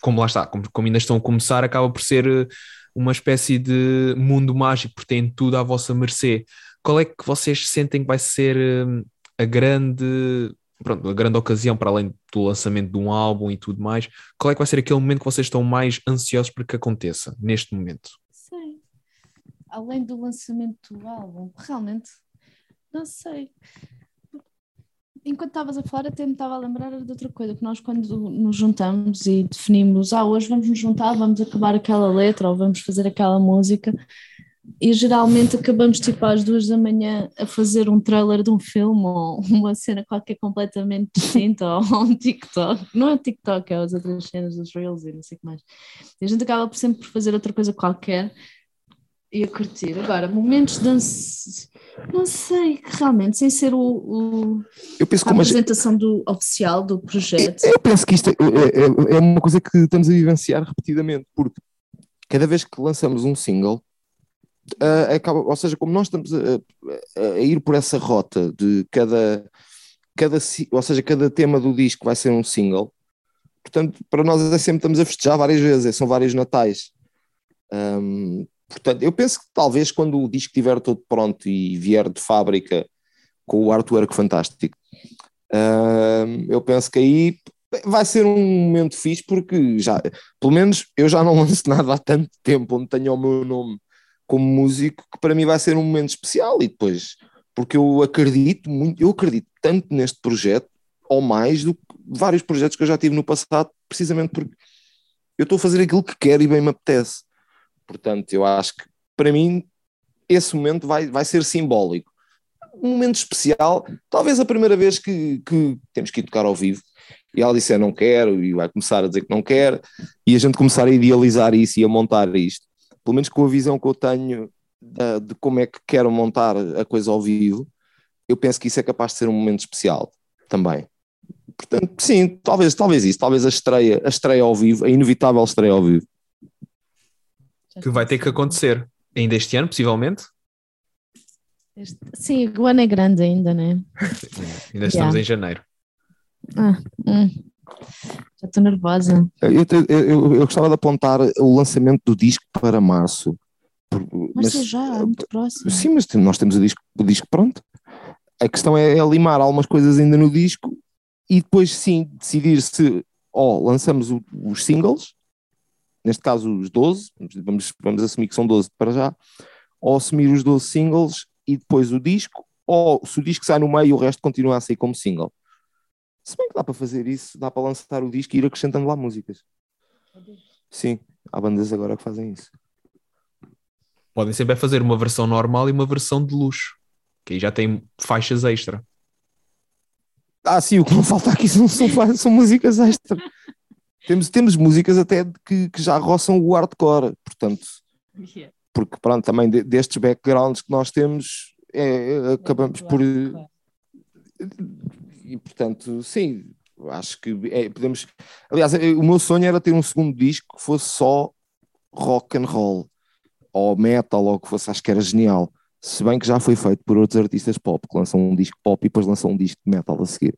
como lá está, como, como ainda estão a começar, acaba por ser eh, uma espécie de mundo mágico, porque têm tudo à vossa mercê. Qual é que vocês sentem que vai ser eh, a grande, pronto, a grande ocasião, para além do lançamento de um álbum e tudo mais, qual é que vai ser aquele momento que vocês estão mais ansiosos para que aconteça neste momento? Além do lançamento do álbum, realmente, não sei. Enquanto estavas a falar, até me estava a lembrar de outra coisa, que nós quando nos juntamos e definimos, ah, hoje vamos nos juntar, vamos acabar aquela letra ou vamos fazer aquela música, e geralmente acabamos tipo às duas da manhã a fazer um trailer de um filme ou uma cena qualquer completamente distinta ou <laughs> um TikTok. Não é TikTok, é as outras cenas dos Reels e não sei o que mais. E a gente acaba sempre por fazer outra coisa qualquer e a curtir. Agora, momentos de ansi- não sei, realmente, sem ser o, o- Eu penso a apresentação do, oficial do projeto. eu penso que isto é, é- é uma coisa que estamos a vivenciar repetidamente, porque cada vez que lançamos um single, ah, acaba, ou seja, como nós estamos a, a- ir por essa rota de cada, cada, ou seja, cada tema do disco vai ser um single, portanto, para nós é sempre estamos a festejar várias vezes, é, são vários natais. Ahm, portanto, eu penso que talvez quando o disco estiver todo pronto e vier de fábrica com o artwork fantástico, ahm, eu penso que aí vai ser um momento fixe porque já, pelo menos eu já não <laughs> lanço nada há tanto tempo onde tenho o meu nome como músico que para mim vai ser um momento especial e depois, porque eu acredito muito, eu acredito tanto neste projeto ou mais do que vários projetos que eu já tive no passado, precisamente porque eu estou a fazer aquilo que quero e bem me apetece. Portanto, eu acho que para mim esse momento vai, vai ser simbólico. Um momento especial, talvez a primeira vez que, que temos que ir tocar ao vivo e ela disser não quero e vai começar a dizer que não quer e a gente começar a idealizar isso e a montar isto. Pelo menos com a visão que eu tenho da- de como é que quero montar a coisa ao vivo, eu penso que isso é capaz de ser um momento especial também. Portanto, sim, talvez, talvez isso, talvez a estreia, a estreia ao vivo, a inevitável estreia ao vivo. Que vai ter que acontecer. Ainda este ano, possivelmente? Este- sim, o ano é grande ainda, né? <laughs> Ainda estamos Yeah. em janeiro. Ah, hum. Já estou nervosa. Eu, eu- eu- eu gostava de apontar o lançamento do disco para março. Por- Mas, é já, é muito próximo. Sim, mas nós temos o disco, o disco pronto. A questão é, é limar algumas coisas ainda no disco e depois sim decidir se ó, lançamos o- os singles, neste caso os 12, vamos, vamos assumir que são 12 para já, ou assumir os 12 singles e depois o disco, ou se o disco sai no meio o resto continua a sair como single. Se bem que dá para fazer isso, dá para lançar o disco e ir acrescentando lá músicas. Sim, há bandas agora que fazem isso. Podem sempre é fazer uma versão normal e uma versão de luxo, que aí já tem faixas extra. Ah, sim, o que não falta aqui são, são, são músicas extra. Temos, temos músicas até que, que já roçam o hardcore, portanto, porque pronto, também de- destes backgrounds que nós temos, é, é, acabamos por. E portanto, sim, acho que é, podemos. Aliás, é, o meu sonho era ter um segundo disco que fosse só rock and roll, ou metal, ou que fosse, acho que era genial. Se bem que já foi feito por outros artistas pop, que lançam um disco pop e depois lançam um disco de metal a seguir.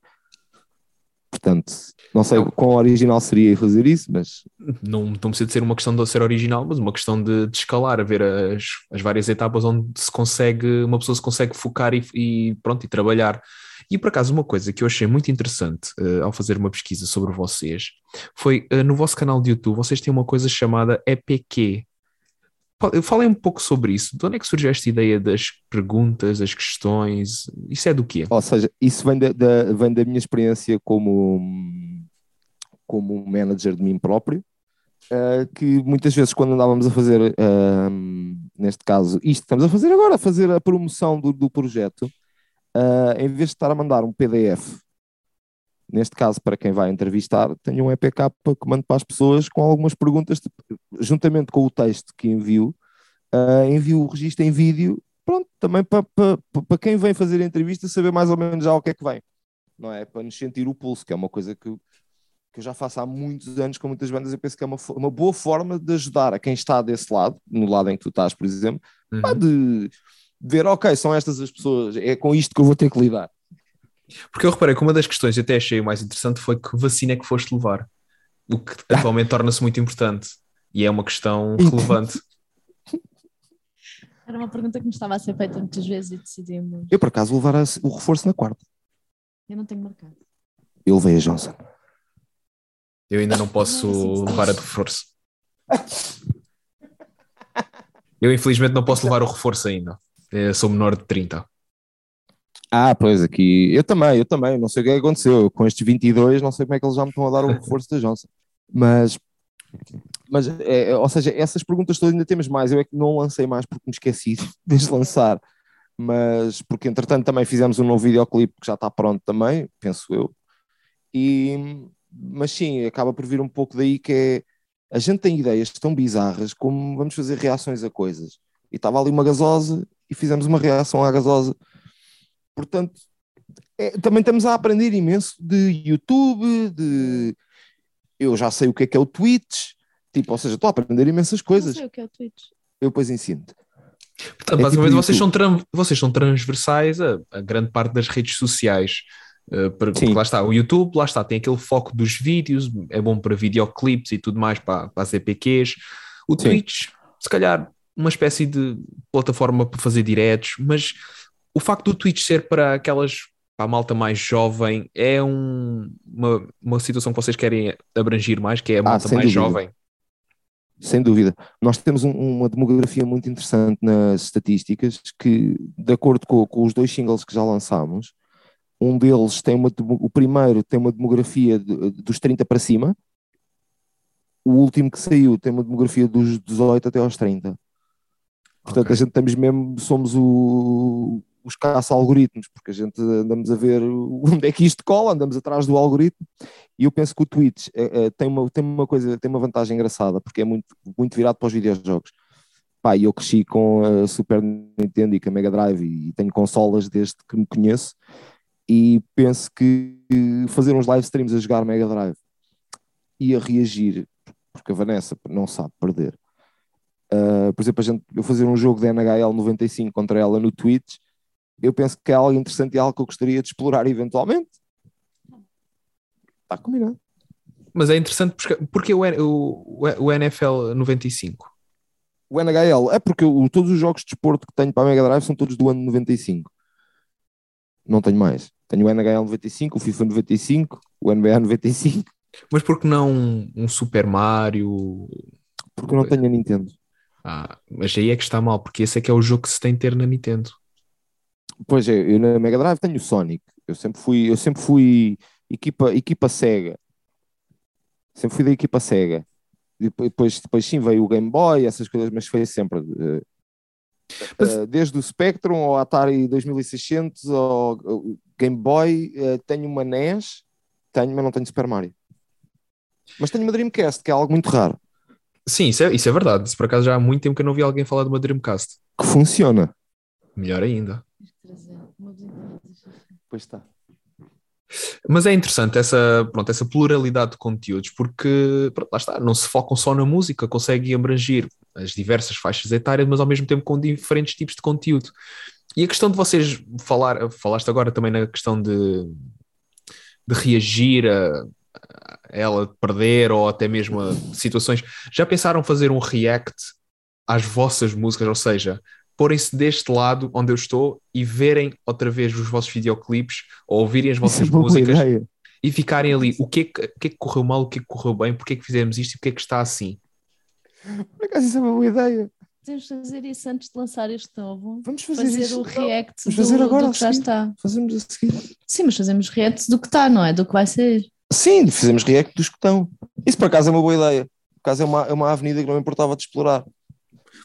Portanto, não sei quão original seria fazer isso, mas Não, não precisa de ser uma questão de ser original, mas uma questão de, de escalar, a ver as, as várias etapas onde se consegue, uma pessoa se consegue focar e, e pronto, e trabalhar. E por acaso, uma coisa que eu achei muito interessante eh, ao fazer uma pesquisa sobre vocês foi eh, no vosso canal de YouTube, vocês têm uma coisa chamada EPQ. Fa- Falem um pouco sobre isso. De onde é que surgiu esta ideia das perguntas, das questões? Isso é do quê? Ou seja, isso vem da, da- vem da minha experiência como, como manager de mim próprio, eh, que muitas vezes quando andávamos a fazer, ehm, neste caso, isto que estamos a fazer agora, fazer a promoção do, do projeto, eh, em vez de estar a mandar um PDF, neste caso para quem vai entrevistar, tenho um EPK que mando para as pessoas com algumas perguntas, tipo, juntamente com o texto que envio, eh, envio o registro em vídeo pronto, também para, para, para quem vem fazer a entrevista saber mais ou menos já o que é que vem, não é? Para nos sentir o pulso, que é uma coisa que, eu- que eu já faço há muitos anos com muitas bandas, eu penso que é uma, uma boa forma de ajudar a quem está desse lado, no lado em que tu estás, por exemplo, Uhum. de ver, ok, são estas as pessoas, é com isto que eu vou ter que lidar. Porque eu reparei que uma das questões que até achei mais interessante foi que vacina é que foste levar, o que atualmente torna-se muito importante e é uma questão relevante. Era uma pergunta que me estava a ser feita muitas vezes e decidimos. Eu, por acaso, vou levar a- o reforço na quarta. Eu não tenho marcado. Eu levei a Johnson. Eu ainda não posso Não, levar a de reforço. Eu infelizmente não posso levar o reforço ainda. Eu sou menor de 30. Ah, pois, aqui, eu também, eu também, não sei o que é aconteceu, com estes 22, não sei como é que eles já me estão a dar o reforço da Johnson, mas, mas é, é, ou seja, essas perguntas todas ainda temos mais, eu é que não lancei mais porque me esqueci <laughs> de lançar, mas porque entretanto também fizemos um novo videoclipe que já está pronto também, penso eu, e, mas sim, acaba por vir um pouco daí que é, a gente tem ideias tão bizarras como vamos fazer reações a coisas, e estava ali uma gasosa e fizemos uma reação à gasosa, Portanto, é, também estamos a aprender imenso de YouTube, de eu já sei o que é que é o Twitch, tipo, ou seja, estou a aprender imensas coisas. sei o que é o Twitch. Eu depois ensino-te. Portanto, É basicamente tipo vocês, são tran- vocês são transversais a, a grande parte das redes sociais. Uh, porque Sim. lá está, o YouTube, lá está, tem aquele foco dos vídeos, é bom para videoclipes e tudo mais, para, para as EPQs. O Sim. Twitch, se calhar, uma espécie de plataforma para fazer diretos, mas o facto do Twitch ser para aquelas, para a malta mais jovem, é um- uma, uma situação que vocês querem abranger mais, que é a malta Ah, mais dúvida. jovem. Sem dúvida. Nós temos um- uma demografia muito interessante nas estatísticas que, de acordo com, com os dois singles que já lançámos, um deles tem uma, o primeiro tem uma demografia de- dos 30 para cima, o último que saiu tem uma demografia dos 18 até aos 30. Portanto, Ok. a gente estamos mesmo, somos o- os caça-algoritmos, porque a gente andamos a ver <laughs> onde é que isto cola, andamos atrás do algoritmo, e eu penso que o Twitch eh, eh, tem, uma, tem uma coisa, tem uma vantagem engraçada, porque é muito, muito virado para os videojogos. Pá, eu cresci com a Super Nintendo e com a Mega Drive e tenho consolas desde que me conheço, e penso que fazer uns live streams a jogar Mega Drive e a reagir, porque a Vanessa não sabe perder, Uh, por exemplo, a gente, eu fazer um jogo de NHL 95 contra ela no Twitch, eu penso que é algo interessante e algo que eu gostaria de explorar eventualmente. Está combinado. Mas é interessante porque, porque o, o, o NFL 95? O NHL é porque eu, todos os jogos de desporto que tenho para a Mega Drive são todos do ano 95. Não tenho mais. Tenho o NHL 95, o FIFA 95, o NBA 95. Mas por que não um Super Mario? Porque eu não tenho a Nintendo. Ah, mas aí é que está mal, porque esse é que é o jogo que se tem de ter na Nintendo. Pois é, eu na Mega Drive tenho o Sonic. Eu sempre fui, eu sempre fui equipa, equipa Sega. Sempre fui da equipa Sega. Depois, depois sim veio o Game Boy, essas coisas, mas foi sempre. Uh, mas... uh, desde o Spectrum ao Atari 2600 ao Game Boy, uh, tenho uma NES, tenho, mas não tenho Super Mario. Mas tenho uma Dreamcast, que é algo muito raro. Sim, isso é, isso é verdade. Isso por acaso já há muito tempo que eu não vi alguém falar de uma Dreamcast. Que funciona. Melhor ainda. Pois está. Mas é interessante essa, pronto, essa pluralidade de conteúdos, porque pronto, lá está, não se focam só na música, conseguem abranger as diversas faixas etárias, mas ao mesmo tempo com diferentes tipos de conteúdo. E a questão de vocês falar, falaste agora também na questão de, de reagir a, ela perder ou até mesmo a situações. Já pensaram fazer um react às vossas músicas, ou seja, porem-se deste lado onde eu estou e verem outra vez os vossos videoclipes ou ouvirem as vossas é músicas e ficarem ali. O que, é que, o que é que correu mal, o que é que correu bem, porque é que fizemos isto e porque é que está assim? Por acaso isso é uma boa ideia. Podemos fazer isso antes de lançar este novo. Vamos fazer, fazer isso, o react Vamos fazer do, agora do que já está. Fazemos a seguir. Sim, mas fazemos react do que está, não é? Do que vai ser. Sim, fizemos react dos que estão. Isso por acaso é uma boa ideia. Por acaso é uma, é uma avenida que não me importava de explorar.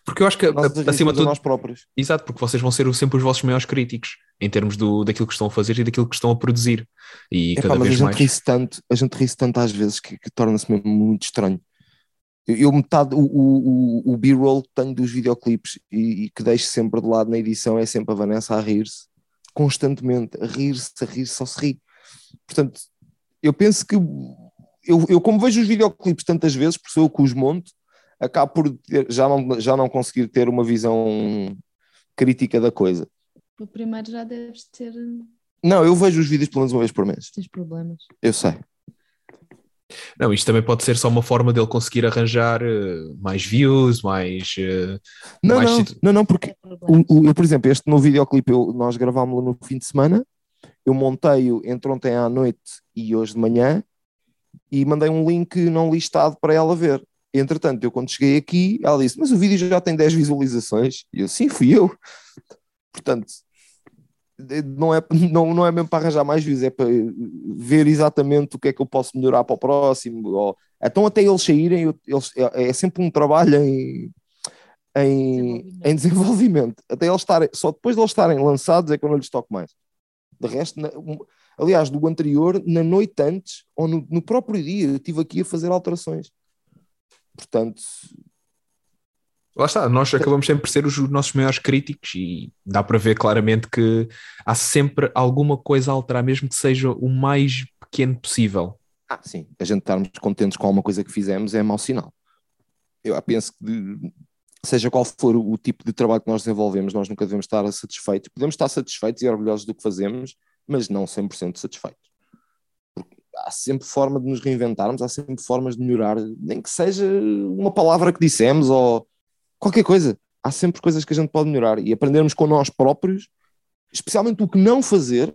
Porque eu acho que nós acima de tudo. Nós próprios. Exato, porque vocês vão ser sempre os vossos maiores críticos em termos do, daquilo que estão a fazer e daquilo que estão a produzir. E Epá, cada mas vez a gente mais. ri tanto, a gente ri tanto às vezes que, que torna-se mesmo muito estranho. Eu, metade, o, o, o B-roll que tenho dos videoclipes e, e, que deixo sempre de lado na edição é sempre a Vanessa a rir-se, constantemente, a rir-se, a rir-se, só se ri. Portanto, eu penso que eu, eu como vejo os videoclipes tantas vezes, por ser eu que os monto, acabo por ter, já, não, já não conseguir ter uma visão crítica da coisa. O primeiro já deves ter. Não, eu vejo os vídeos pelo menos uma vez por mês. Tens problemas. Eu sei. Não, isto também pode ser só uma forma dele conseguir arranjar uh, mais views, mais. Uh, não, mais não, não, não, porque o, o, eu, por exemplo, este no videoclipe eu, nós gravámos-lo no fim de semana, eu montei-o entre ontem à noite e hoje de manhã e mandei um link não listado para ela ver. Entretanto, eu quando cheguei aqui, ela disse: Mas o vídeo já tem 10 visualizações. E eu, sim, fui eu. Portanto, não é, <laughs> não, não é mesmo para arranjar mais views, é para ver exatamente o que é que eu posso melhorar para o próximo. Ou, então, até eles saírem, eles, é, é sempre um trabalho em, em, desenvolvimento. em desenvolvimento. Até eles estarem, só depois de eles estarem lançados é que eu não lhes toco mais. De resto, aliás, do anterior, na noite antes, ou no, no próprio dia, eu estive aqui a fazer alterações. Portanto. Lá está, nós acabamos sempre por ser os nossos maiores críticos e dá para ver claramente que há sempre alguma coisa a alterar, mesmo que seja o mais pequeno possível. Ah, sim. A gente estarmos contentes com alguma coisa que fizemos é mau sinal. Eu penso que, seja qual for o tipo de trabalho que nós desenvolvemos, nós nunca devemos estar satisfeitos. Podemos estar satisfeitos e orgulhosos do que fazemos, mas não 100% satisfeitos há sempre forma de nos reinventarmos, há sempre formas de melhorar, nem que seja uma palavra que dissemos ou qualquer coisa. Há sempre coisas que a gente pode melhorar e aprendermos com nós próprios, especialmente o que não fazer.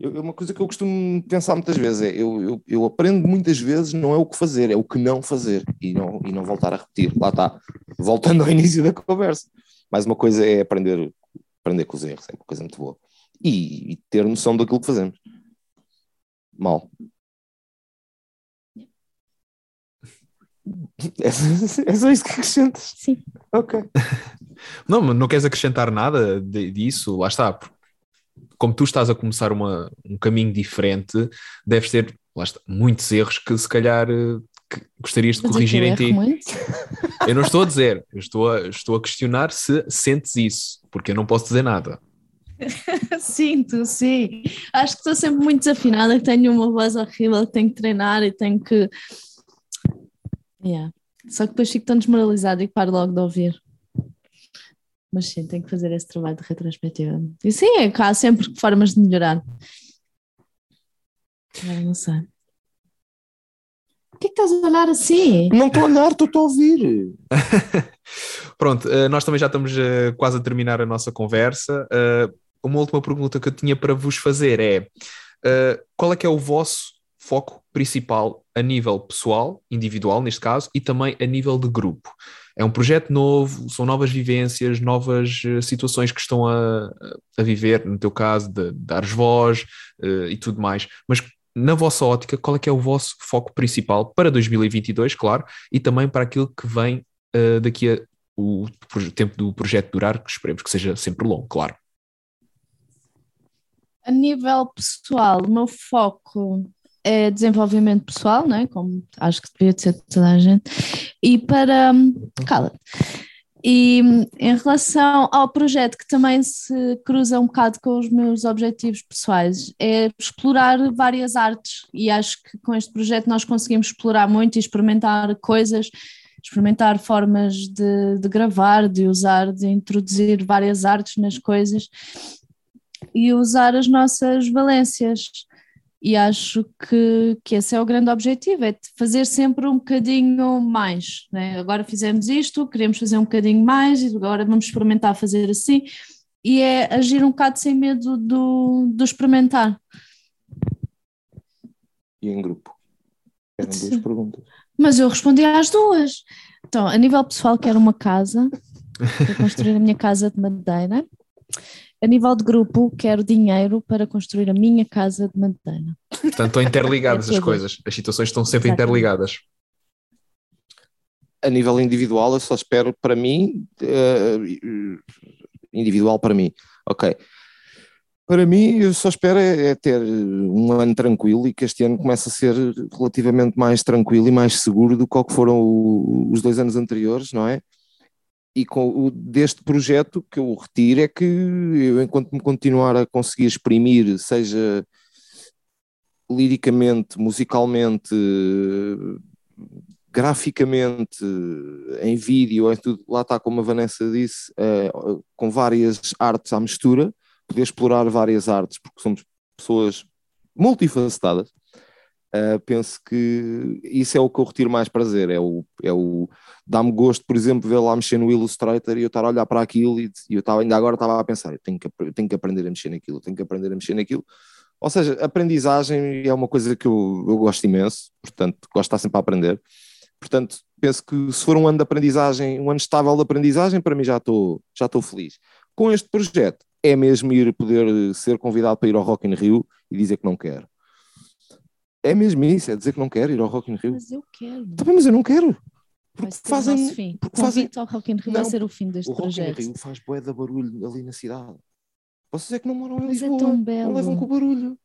Eu, uma coisa que eu costumo pensar muitas vezes é: eu, eu, eu, aprendo muitas vezes, não é o que fazer, é o que não fazer e não, e não voltar a repetir. Lá está, voltando ao início da conversa. Mais uma coisa é aprender, aprender com os erros, é uma coisa muito boa. E, e ter noção daquilo que fazemos mal. É, é só isso que acrescentas? Sim. Ok. Não, não queres acrescentar nada disso, lá está. Como tu estás a começar uma, um caminho diferente, deves ter lá está, muitos erros que se calhar eh, que gostarias de corrigir em ti. Muito? Eu não estou a dizer, eu estou a, estou a questionar se sentes isso, porque eu não posso dizer nada. <laughs> Sinto, sim. Acho que estou sempre muito desafinada, tenho uma voz horrível, que tenho que treinar e tenho que. Yeah. Só que depois fico tão desmoralizado e paro logo de ouvir. Mas sim, tenho que fazer esse trabalho de retrospectiva. E sim, é que há sempre formas de melhorar. Agora não sei. O que é que estás a olhar assim? Não estou a olhar, estou a ouvir. <laughs> Pronto, uh, nós também já estamos uh, quase a terminar a nossa conversa. Uh, uma última pergunta que eu tinha para vos fazer é: qual é que é o vosso foco principal a nível pessoal, individual neste caso, e também a nível de grupo. É um projeto novo, são novas vivências, novas uh, situações que estão a, a viver, no teu caso, de, de dares voz uh, e tudo mais. Mas na vossa ótica, qual é que é o vosso foco principal para 2022, claro, e também para aquilo que vem uh, daqui a o tempo do projeto durar, que esperemos que seja sempre longo, claro. A nível pessoal, o meu foco é desenvolvimento pessoal, né? como acho que devia ser de toda a gente, e para. Cala. E em relação ao projeto que também se cruza um bocado com os meus objetivos pessoais, é explorar várias artes, e acho que com este projeto nós conseguimos explorar muito e experimentar coisas, experimentar formas de, de gravar, de usar, de introduzir várias artes nas coisas e usar as nossas valências e acho que, que esse é o grande objetivo, é fazer sempre um bocadinho mais. Né? Agora fizemos isto, queremos fazer um bocadinho mais e agora vamos experimentar fazer assim. E é agir um bocado sem medo do, do experimentar. E em grupo? Eram duas perguntas. Mas eu respondi às duas. Então, a nível pessoal, quero uma casa, para construir a minha casa de madeira a nível de grupo, quero dinheiro para construir a minha casa de madeira. Portanto, estão interligadas <laughs> é as coisas, as situações estão sempre Exatamente. interligadas. A nível individual, eu só espero para mim, uh, individual para mim, ok. Para mim, eu só espero é, é, ter um ano tranquilo e que este ano comece a ser relativamente mais tranquilo e mais seguro do que foram o, os dois anos anteriores, não é? E com deste projeto que eu retiro é que eu, enquanto me continuar a conseguir exprimir, seja liricamente, musicalmente, graficamente, em vídeo, é tudo, lá está como a Vanessa disse, é, com várias artes à mistura, poder explorar várias artes, porque somos pessoas multifacetadas, Uh, penso que isso é o que eu retiro mais prazer, é o, é o dá-me gosto, por exemplo, ver lá mexer no Illustrator e eu estar a olhar para aquilo e, e eu estava, ainda agora estava a pensar, eu tenho que, tenho que aprender a mexer naquilo, tenho que aprender a mexer naquilo, ou seja, aprendizagem é uma coisa que eu, eu gosto imenso, portanto, gosto de estar sempre a aprender, portanto, penso que se for um ano de aprendizagem, um ano estável de aprendizagem, para mim já estou, já estou feliz. Com este projeto, é mesmo ir poder ser convidado para ir ao Rock in Rio e dizer que não quero é mesmo isso, é dizer que não quer ir ao Rock in Rio. Mas eu quero. Também, mas eu não quero. Porque fazem, o nosso fim. Porque fazem... ao Rock in Rio não, vai ser o fim deste o projeto. O Rock in Rio faz bué de barulho ali na cidade. Vocês é que não moram em mas Lisboa. é tão belo. Não levam com o barulho.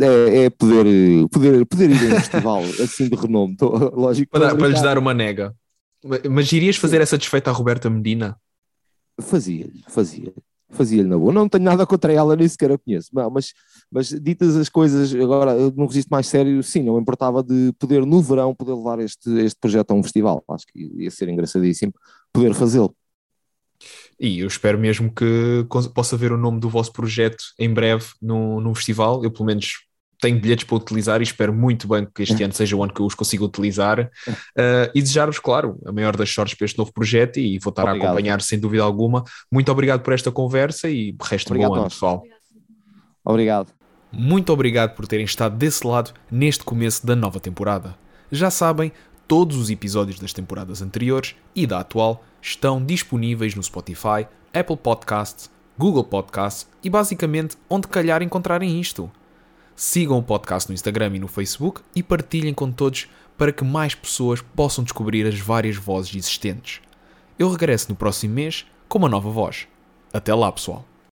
É, é poder, poder, poder ir a um festival <laughs> assim de renome, tô, lógico. Para, para lhes dar uma nega. Mas irias fazer essa desfeita à Roberta Medina? Fazia-lhe, fazia fazia-lhe na boa. Não tenho nada contra ela, nem sequer a conheço. Mas, mas ditas as coisas, agora num registro mais sério, sim, não importava de poder no verão poder levar este, este projeto a um festival. Acho que ia ser engraçadíssimo poder fazê-lo. E eu espero mesmo que possa ver o nome do vosso projeto em breve num, num festival. Eu, pelo menos, tenho bilhetes para utilizar e espero muito bem que este ano seja o ano que eu os consiga utilizar uh, e desejar-vos, claro, a maior das sortes para este novo projeto e vou estar obrigado. a acompanhar sem dúvida alguma. Muito obrigado por esta conversa e resto obrigado bom ano, pessoal. Obrigado. Muito obrigado por terem estado desse lado neste começo da nova temporada. Já sabem, todos os episódios das temporadas anteriores e da atual estão disponíveis no Spotify, Apple Podcasts, Google Podcasts e basicamente onde calhar encontrarem isto. Sigam o podcast no Instagram e no Facebook e partilhem com todos para que mais pessoas possam descobrir as várias vozes existentes. Eu regresso no próximo mês com uma nova voz. Até lá, pessoal!